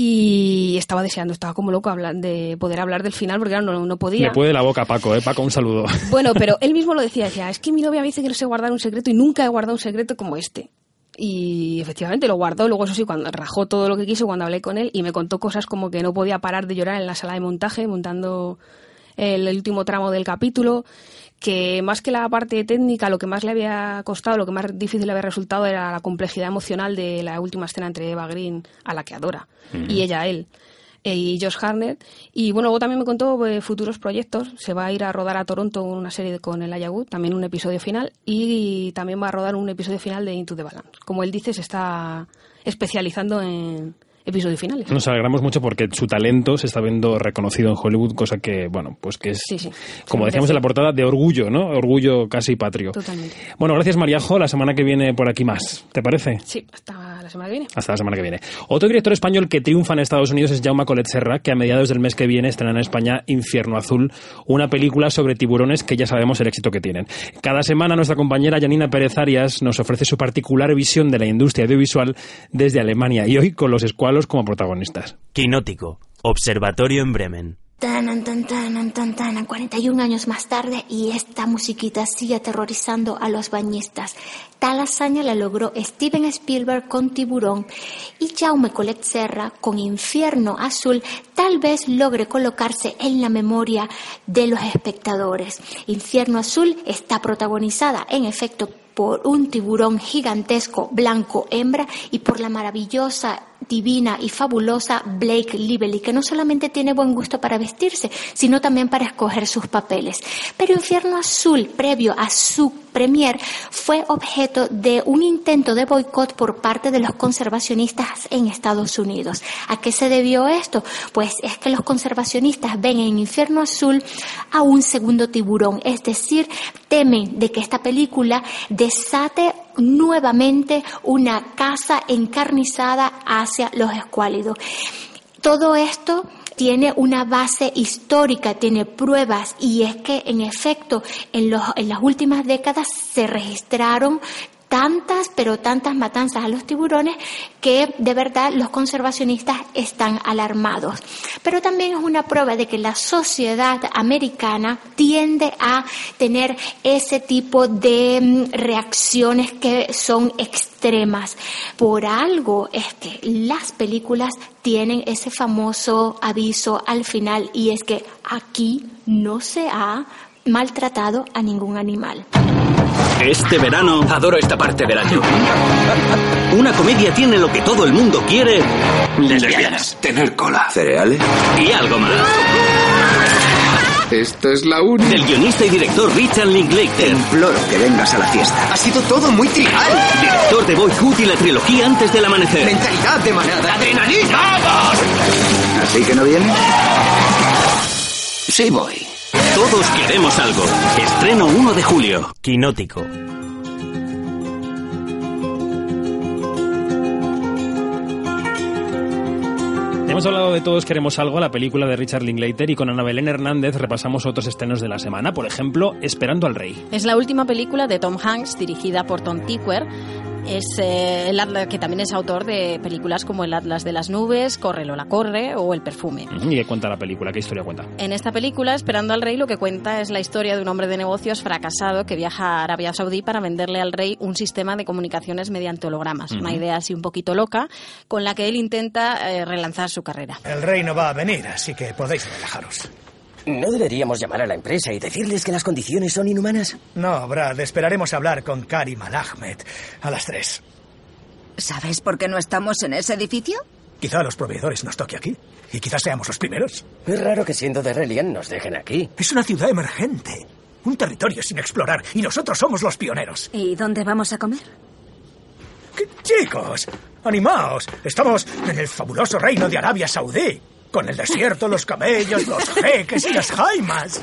y estaba deseando, estaba como loco hablar, de poder hablar del final porque claro, no, no podía. Le puede la boca Paco, ¿eh? Paco, un saludo. *laughs* Bueno, pero él mismo lo decía, decía, es que mi novia me dice que no sé guardar un secreto y nunca he guardado un secreto como este. Y efectivamente lo guardó, luego eso sí, cuando rajó todo lo que quiso cuando hablé con él y me contó cosas como que no podía parar de llorar en la sala de montaje, montando el, el último tramo del capítulo, que más que la parte técnica, lo que más le había costado, lo que más difícil le había resultado era la complejidad emocional de la última escena entre Eva Green, a la que adora, y ella a él eh, y Josh Harnett. Y bueno, luego también me contó eh, futuros proyectos. Se va a ir a rodar a Toronto una serie con el Ayagut, también un episodio final, y también va a rodar un episodio final de Into the Balance. Como él dice, se está especializando en episodios finales. Nos alegramos mucho porque su talento se está viendo reconocido en Hollywood, cosa que, bueno, pues que es, Sí, sí. como decíamos en la portada, de orgullo, ¿no? Orgullo casi patrio. Totalmente. Bueno, gracias Mariajo. La semana que viene por aquí más. ¿Te parece? Sí, hasta la semana que viene. Hasta la semana que viene. Otro director español que triunfa en Estados Unidos es Jaume Colet Serra, que a mediados del mes que viene estrena en España Infierno Azul, una película sobre tiburones que ya sabemos el éxito que tienen. Cada semana nuestra compañera Janina Pérez Arias nos ofrece su particular visión de la industria audiovisual desde Alemania y hoy con los escualos como protagonistas. Quinótico. Observatorio en Bremen. Tanan, tan, tanan, tan, tanan. 41 años más tarde y esta musiquita sigue aterrorizando a los bañistas. Tal hazaña la logró Steven Spielberg con Tiburón y Jaume Collet Serra con Infierno Azul tal vez logre colocarse en la memoria de los espectadores. Infierno Azul está protagonizada en efecto por un tiburón gigantesco blanco hembra y por la maravillosa divina y fabulosa Blake Lively, que no solamente tiene buen gusto para vestirse, sino también para escoger sus papeles. Pero Infierno Azul, previo a su premier, fue objeto de un intento de boicot por parte de los conservacionistas en Estados Unidos. ¿A qué se debió esto? Pues es que los conservacionistas ven en Infierno Azul a un segundo tiburón, es decir, temen de que esta película desate nuevamente una caza encarnizada hacia los escuálidos. Todo esto tiene una base histórica, tiene pruebas y es que en efecto en, los, en las últimas décadas se registraron tantas, pero tantas matanzas a los tiburones que de verdad los conservacionistas están alarmados. Pero también es una prueba de que la sociedad americana tiende a tener ese tipo de mm, reacciones que son extremas. Por algo es que las películas tienen ese famoso aviso al final y es que aquí no se ha maltratado a ningún animal. Este verano... Adoro esta parte del año. Una comedia tiene lo que todo el mundo quiere. Lesbianas. Tener cola. ¿Cereales? Y algo más. Esto es la única. Del guionista y director Richard Linklater. Imploro que vengas a la fiesta. Ha sido todo muy trivial. Director de Boyhood y la trilogía Antes del Amanecer. Mentalidad de manada. ¡Adrenalina! ¡Vamos! ¿Así que no viene? Sí voy. Todos queremos algo. Estreno 1 de julio. Quinótico. Hemos hablado de Todos queremos algo, la película de Richard Linklater, y con Ana Belén Hernández repasamos otros estrenos de la semana. Por ejemplo, Esperando al Rey. Es la última película de Tom Hanks dirigida por Tom Tykwer. Es eh, el Atlas, que también es autor de películas como El Atlas de las Nubes, Corre Lola Corre o El Perfume. ¿Y qué cuenta la película? ¿Qué historia cuenta? En esta película, Esperando al Rey, lo que cuenta es la historia de un hombre de negocios fracasado que viaja a Arabia Saudí para venderle al rey un sistema de comunicaciones mediante hologramas. Una idea así un poquito loca, con la que él intenta eh, relanzar su carrera. El rey no va a venir, así que podéis relajaros. ¿No deberíamos llamar a la empresa y decirles que las condiciones son inhumanas? No, Brad, esperaremos a hablar con Karim Al-Ahmed a las tres. ¿Sabes por qué no estamos en ese edificio? Quizá a los proveedores nos toque aquí. Y quizás seamos los primeros. Es raro que siendo de Relian nos dejen aquí. Es una ciudad emergente. Un territorio sin explorar. Y nosotros somos los pioneros. ¿Y dónde vamos a comer? ¿Qué- Chicos, animaos. Estamos en el fabuloso reino de Arabia Saudí. Con el desierto, los camellos, los jeques y las jaimas.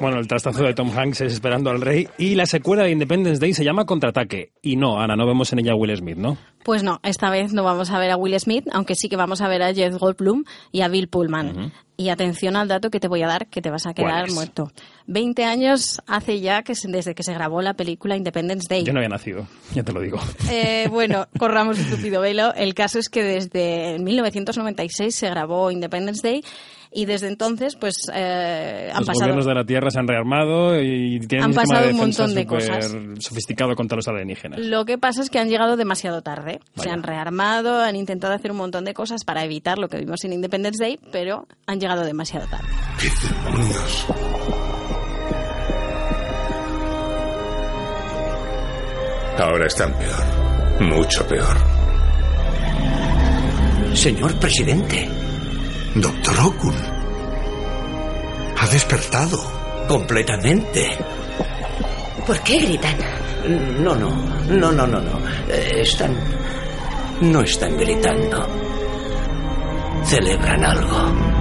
Bueno, el trastazo de Tom Hanks es Esperando al Rey y la secuela de Independence Day se llama Contraataque. Y no, Ana, no vemos en ella a Will Smith, ¿no? Pues no, esta vez no vamos a ver a Will Smith, aunque sí que vamos a ver a Jeff Goldblum y a Bill Pullman. Y atención al dato que te voy a dar, que te vas a ¿Cuál quedar muerto. Veinte años hace ya que se- desde que se grabó la película Independence Day. Yo no había nacido, ya te lo digo. Eh, *laughs* bueno, corramos un tupido velo. El caso es que desde 1996 se grabó Independence Day y desde entonces pues eh, han Los pasado... gobiernos de la Tierra se han rearmado y tienen Han un pasado de un defensa montón de cosas. sofisticado contra los alienígenas. Lo que pasa es que han llegado demasiado tarde. Se Vaya. han rearmado, han intentado hacer un montón de cosas para evitar lo que vimos en Independence Day, pero han llegado demasiado tarde. Demonios. Ahora están peor. Mucho peor. Señor presidente. Doctor Okun. Ha despertado. Completamente. ¿Por qué gritan? No, no, no, no, no, no. Eh, Están... No están gritando. Celebran algo.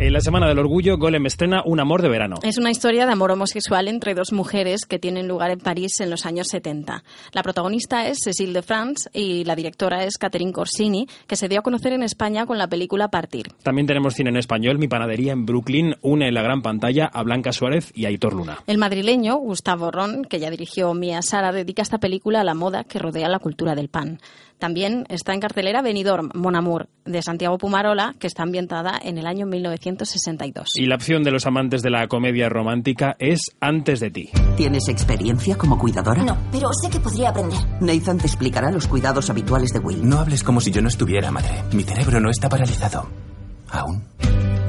En la Semana del Orgullo, Golem estrena Un amor de verano. Es una historia de amor homosexual entre dos mujeres que tienen lugar en París en los años 70. La protagonista es Cécile de France y la directora es Catherine Corsini, que se dio a conocer en España con la película Partir. También tenemos cine en español. Mi panadería en Brooklyn une en la gran pantalla a Blanca Suárez y a Aitor Luna. El madrileño Gustavo Ron, que ya dirigió Mía Sara, dedica esta película a la moda que rodea la cultura del pan. También está en cartelera Benidorm, Mon Amour, de Santiago Pumarola, que está ambientada en el año 1962. Y la opción de los amantes de la comedia romántica es Antes de ti. ¿Tienes experiencia como cuidadora? No, pero sé que podría aprender. Nathan te explicará los cuidados habituales de Will. No hables como si yo no estuviera, madre. Mi cerebro no está paralizado. ¿Aún?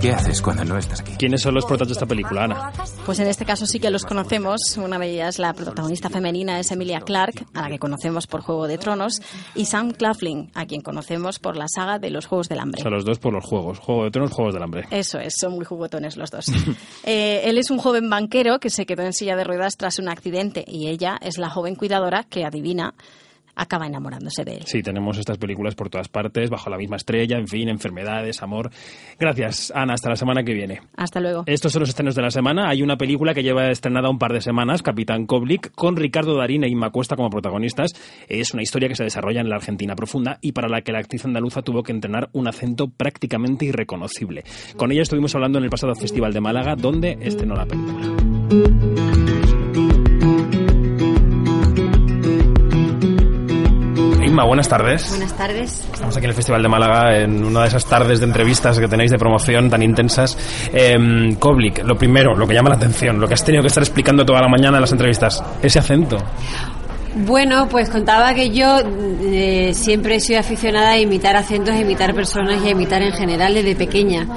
¿Qué haces cuando no estás aquí? ¿Quiénes son los protas de esta película, Ana? Pues en este caso sí que los conocemos. Una de ellas, la protagonista femenina, es Emilia Clarke, a la que conocemos por Juego de Tronos, y Sam Claflin, a quien conocemos por la saga de los Juegos del Hambre. O sea, los dos por los juegos. Juego de Tronos, Juegos del Hambre. Eso es, son muy juguetones los dos. *laughs* Eh, él es un joven banquero que se quedó en silla de ruedas tras un accidente y ella es la joven cuidadora que adivina acaba enamorándose de él. Sí, tenemos estas películas por todas partes, bajo la misma estrella, en fin, enfermedades, amor. Gracias, Ana. Hasta la semana que viene. Hasta luego. Estos son los estrenos de la semana. Hay una película que lleva estrenada un par de semanas, Capitán Koblik, con Ricardo Darín e Inma Cuesta como protagonistas. Es una historia que se desarrolla en la Argentina profunda y para la que la actriz andaluza tuvo que entrenar un acento prácticamente irreconocible. Con ella estuvimos hablando en el pasado Festival de Málaga, donde estrenó la película. Inma, buenas tardes. Buenas tardes. Estamos aquí en el Festival de Málaga, en una de esas tardes de entrevistas que tenéis de promoción tan intensas. Eh, Koblik, lo primero, lo que llama la atención, lo que has tenido que estar explicando toda la mañana en las entrevistas, ese acento. Bueno, pues contaba que yo eh, siempre he sido aficionada a imitar acentos, a imitar personas y a imitar en general desde pequeña.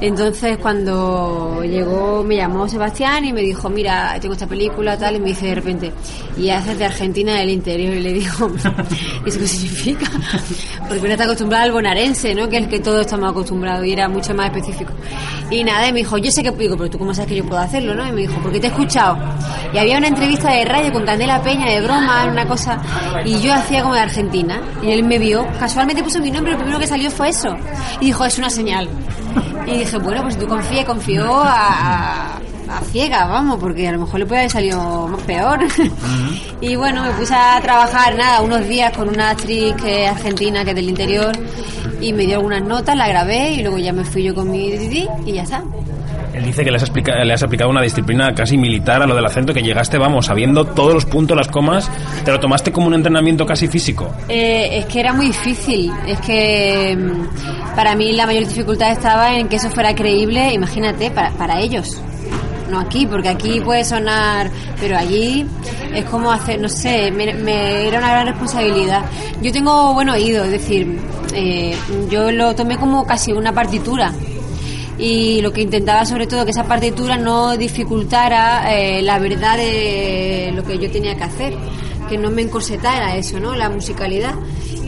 Entonces, cuando llegó, me llamó Sebastián y me dijo, mira, tengo esta película, tal, y me dice de repente, y haces de Argentina del interior. Y le digo, *laughs* ¿eso qué significa? *laughs* Porque uno está acostumbrado al bonaerense, ¿no? Que es el que todos estamos acostumbrados, y era mucho más específico. Y nada, y me dijo, yo sé que, digo, pero tú cómo sabes que yo puedo hacerlo, ¿no? Y me dijo, porque te he escuchado. Y había una entrevista de radio con Candela Peña de broma, una cosa, y yo hacía como de Argentina. Y él me vio, casualmente puso mi nombre, lo primero que salió fue eso. Y dijo, es una señal. Y dije, bueno, pues tú confías, confió a, a, ciega, vamos, porque a lo mejor le puede haber salido más peor. *laughs* y bueno, me puse a trabajar, nada, unos días con una actriz que es argentina, que es del interior, y me dio algunas notas, la grabé, y luego ya me fui yo con mi Didi y ya está. Él dice que le has, explica- le has aplicado una disciplina casi militar a lo del acento, que llegaste, vamos, sabiendo todos los puntos, las comas, te lo tomaste como un entrenamiento casi físico. Eh, es que era muy difícil. Es que mm, para mí la mayor dificultad estaba en que eso fuera creíble, imagínate, para, para ellos. No aquí, porque aquí puede sonar, pero allí es como hacer, no sé, me, me- era una gran responsabilidad. Yo tengo buen oído, es decir, eh, yo lo tomé como casi una partitura y lo que intentaba sobre todo que esa partitura no dificultara eh, la verdad de lo que yo tenía que hacer que no me encorsetara eso no la musicalidad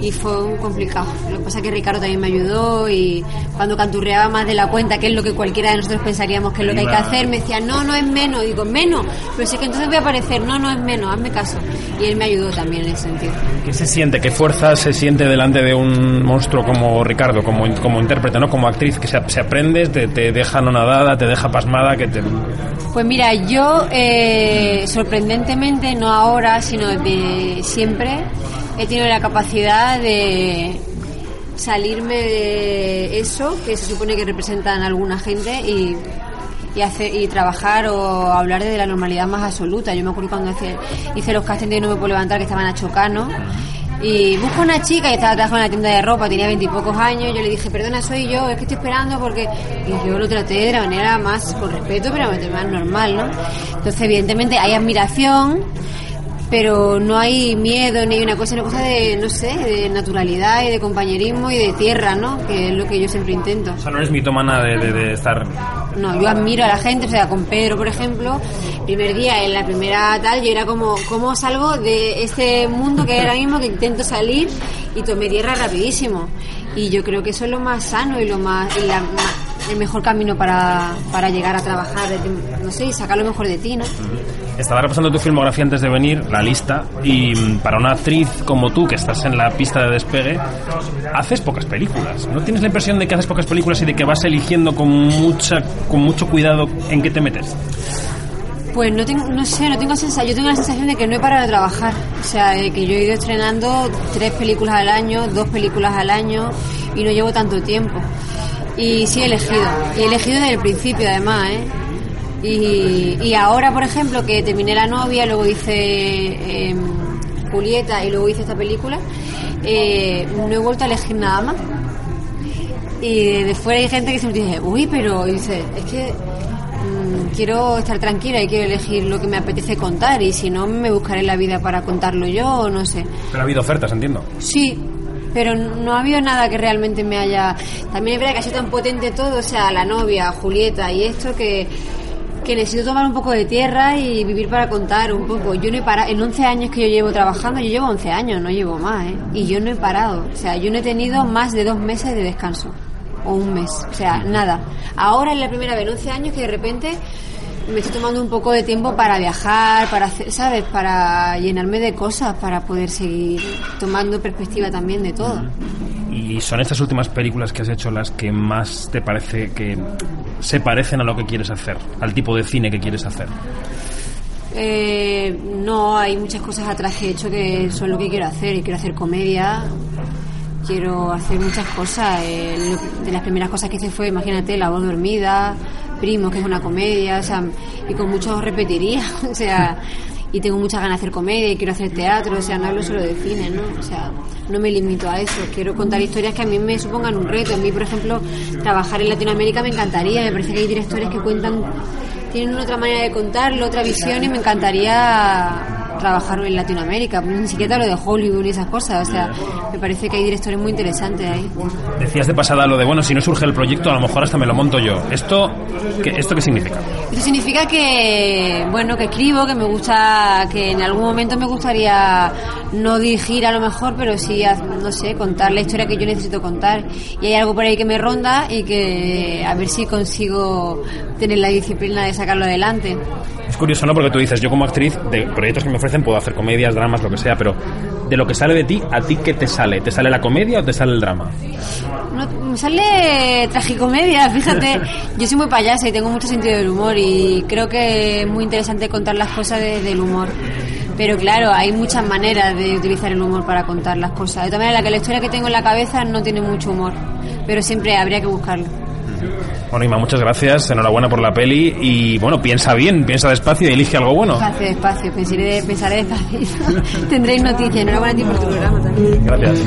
y fue un complicado. Lo que pasa es que Ricardo también me ayudó y cuando canturreaba más de la cuenta, que es lo que cualquiera de nosotros pensaríamos que es lo que hay que hacer, me decía, no, no es menos. digo, menos, pero si es que entonces voy a aparecer, no, no es menos, hazme caso. Y él me ayudó también en ese sentido. ¿Qué se siente? ¿Qué fuerza se siente delante de un monstruo como Ricardo, como, como intérprete, ¿no? como actriz, que se, se aprende, te, te deja anonadada, te deja pasmada, que te... Pues mira, yo eh, sorprendentemente, no ahora, sino de siempre, he tenido la capacidad de salirme de eso que se supone que representan alguna gente y, y, hacer, y trabajar o hablar de la normalidad más absoluta. Yo me acuerdo cuando hice, hice los castings de No me puedo levantar que estaban a Chocano y busco una chica y estaba trabajando en la tienda de ropa, tenía veintipocos años. Yo le dije, perdona, soy yo, es que estoy esperando porque. Y yo lo traté de la manera más con respeto, pero más normal, ¿no? Entonces, evidentemente, hay admiración, pero no hay miedo ni hay una cosa, una cosa de, no sé, de naturalidad y de compañerismo y de tierra, ¿no? Que es lo que yo siempre intento. O sea, no eres mitomana de, de, de estar... No, yo admiro a la gente, o sea, con Pedro, por ejemplo, primer día, en la primera tal, yo era como, ¿cómo salgo de este mundo que ahora mismo que intento salir y tomé tierra rapidísimo? Y yo creo que eso es lo más sano y lo más, y la, el mejor camino para, para llegar a trabajar, no sé, y sacar lo mejor de ti, ¿no? Estaba repasando tu filmografía antes de venir, la lista, y mm, para una actriz como tú, que estás en la pista de despegue, haces pocas películas. ¿No tienes la impresión de que haces pocas películas y de que vas eligiendo con, mucha, con mucho cuidado en qué te metes? Pues no tengo, no sé, no tengo sensación, yo tengo la sensación de que no he parado de trabajar, o sea, de que yo he ido estrenando tres películas al año, dos películas al año y no llevo tanto tiempo. Y sí he elegido, y he elegido desde el principio además, ¿eh? Y, y ahora, por ejemplo, que terminé La novia, luego hice eh, Julieta y luego hice esta película, eh, no he vuelto a elegir nada más. Y de fuera hay gente que siempre dice, uy, pero dice, es que mmm, quiero estar tranquila y quiero elegir lo que me apetece contar y si no me buscaré la vida para contarlo yo o no sé. Pero ha habido ofertas, entiendo. Sí, pero no ha habido nada que realmente me haya... También es verdad que ha sido tan potente todo, o sea, la novia, Julieta y esto que que necesito tomar un poco de tierra y vivir para contar un poco. Yo no he parado, en 11 años que yo llevo trabajando, yo llevo 11 años, no llevo más, ¿eh? Y yo no he parado, o sea, yo no he tenido más de dos meses de descanso, o un mes, o sea, nada. Ahora es la primera vez en 11 años que de repente me estoy tomando un poco de tiempo para viajar, para hacer, ¿sabes? Para llenarme de cosas, para poder seguir tomando perspectiva también de todo. ¿Y son estas últimas películas que has hecho las que más te parece que se parecen a lo que quieres hacer, al tipo de cine que quieres hacer? Eh, no, hay muchas cosas atrás que he hecho que son lo que quiero hacer. Y quiero hacer comedia, quiero hacer muchas cosas. Eh, lo- de las primeras cosas que hice fue, imagínate, La voz dormida, Primo, que es una comedia, o sea, y con mucho repetiría, *laughs* o sea, y tengo muchas ganas de hacer comedia y quiero hacer teatro, o sea, no hablo solo de cine, ¿no? O sea, no me limito a eso, quiero contar historias que a mí me supongan un reto. A mí, por ejemplo, trabajar en Latinoamérica me encantaría, me parece que hay directores que cuentan, tienen otra manera de contarlo, otra visión y me encantaría trabajar en Latinoamérica, ni siquiera lo de Hollywood y esas cosas, o sea, me parece que hay directores muy interesantes ahí. Decías de pasada lo de, bueno, si no surge el proyecto, a lo mejor hasta me lo monto yo. ¿Esto qué, esto qué significa? Eso significa que, bueno, que escribo, que me gusta, que en algún momento me gustaría no dirigir a lo mejor, pero sí, no sé, contar la historia que yo necesito contar. Y hay algo por ahí que me ronda y que a ver si consigo tener la disciplina de sacarlo adelante. Es curioso, ¿no? Porque tú dices, yo como actriz, de proyectos que me ofrecen, puedo hacer comedias, dramas, lo que sea, pero de lo que sale de ti, ¿a ti qué te sale? ¿Te sale la comedia o te sale el drama? No, me sale tragicomedia, fíjate. *laughs* Yo soy muy payasa y tengo mucho sentido del humor y creo que es muy interesante contar las cosas desde el humor. Pero claro, hay muchas maneras de utilizar el humor para contar las cosas. De todas maneras, la que la historia que tengo en la cabeza no tiene mucho humor, pero siempre habría que buscarlo. Bueno, Ima, muchas gracias, enhorabuena por la peli y, bueno, piensa bien, piensa despacio y elige algo bueno. Despacio, despacio, pensaré, pensaré despacio. *laughs* Tendréis noticias. Enhorabuena a ti por tu programa también. Gracias.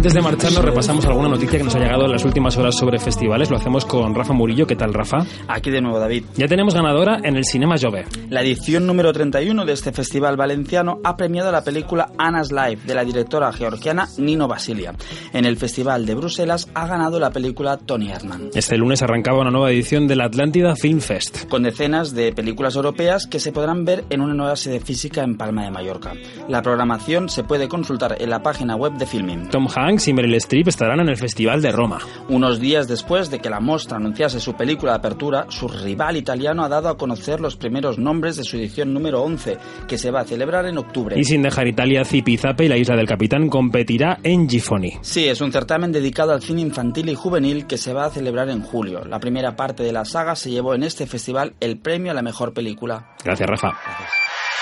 Antes de marcharnos repasamos alguna noticia que nos ha llegado en las últimas horas sobre festivales. Lo hacemos con Rafa Murillo. ¿Qué tal, Rafa? Aquí de nuevo, David. Ya tenemos ganadora en el Cinema Jove. La edición número 31 de este festival valenciano ha premiado la película Anna's Life de la directora georgiana Nino Basilia. En el festival de Bruselas ha ganado la película Tony Erdmann. Este lunes arrancaba una nueva edición de la Atlántida Film Fest. Con decenas de películas europeas que se podrán ver en una nueva sede física en Palma de Mallorca. La programación se puede consultar en la página web de Filming. Tom Hanks y Meryl Streep estarán en el Festival de Roma. Unos días después de que la mostra anunciase su película de apertura, su rival italiano ha dado a conocer los primeros nombres de su edición número 11, que se va a celebrar en octubre. Y sin dejar Italia, Zipizape y la Isla del Capitán competirá en Gifoni. Sí, es un certamen dedicado al cine infantil y juvenil que se va a celebrar en julio. La primera parte de la saga se llevó en este festival el premio a la mejor película. Gracias, Rafa.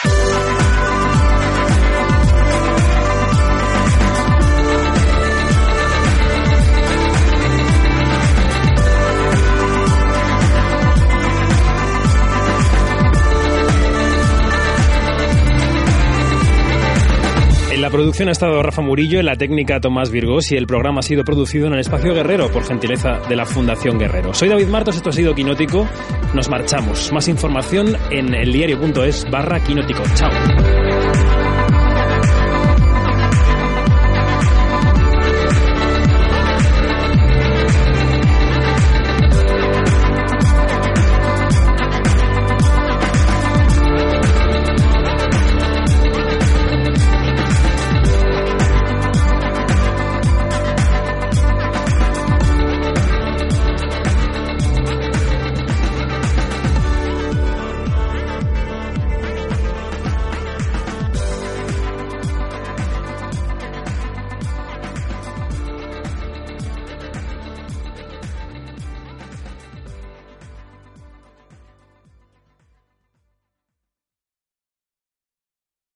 En la producción ha estado Rafa Murillo, en la técnica Tomás Virgos y el programa ha sido producido en el Espacio Guerrero por gentileza de la Fundación Guerrero. Soy David Martos, esto ha sido Quinótico. Nos marchamos. Más información en eldiario.es barra Quinótico. Chao.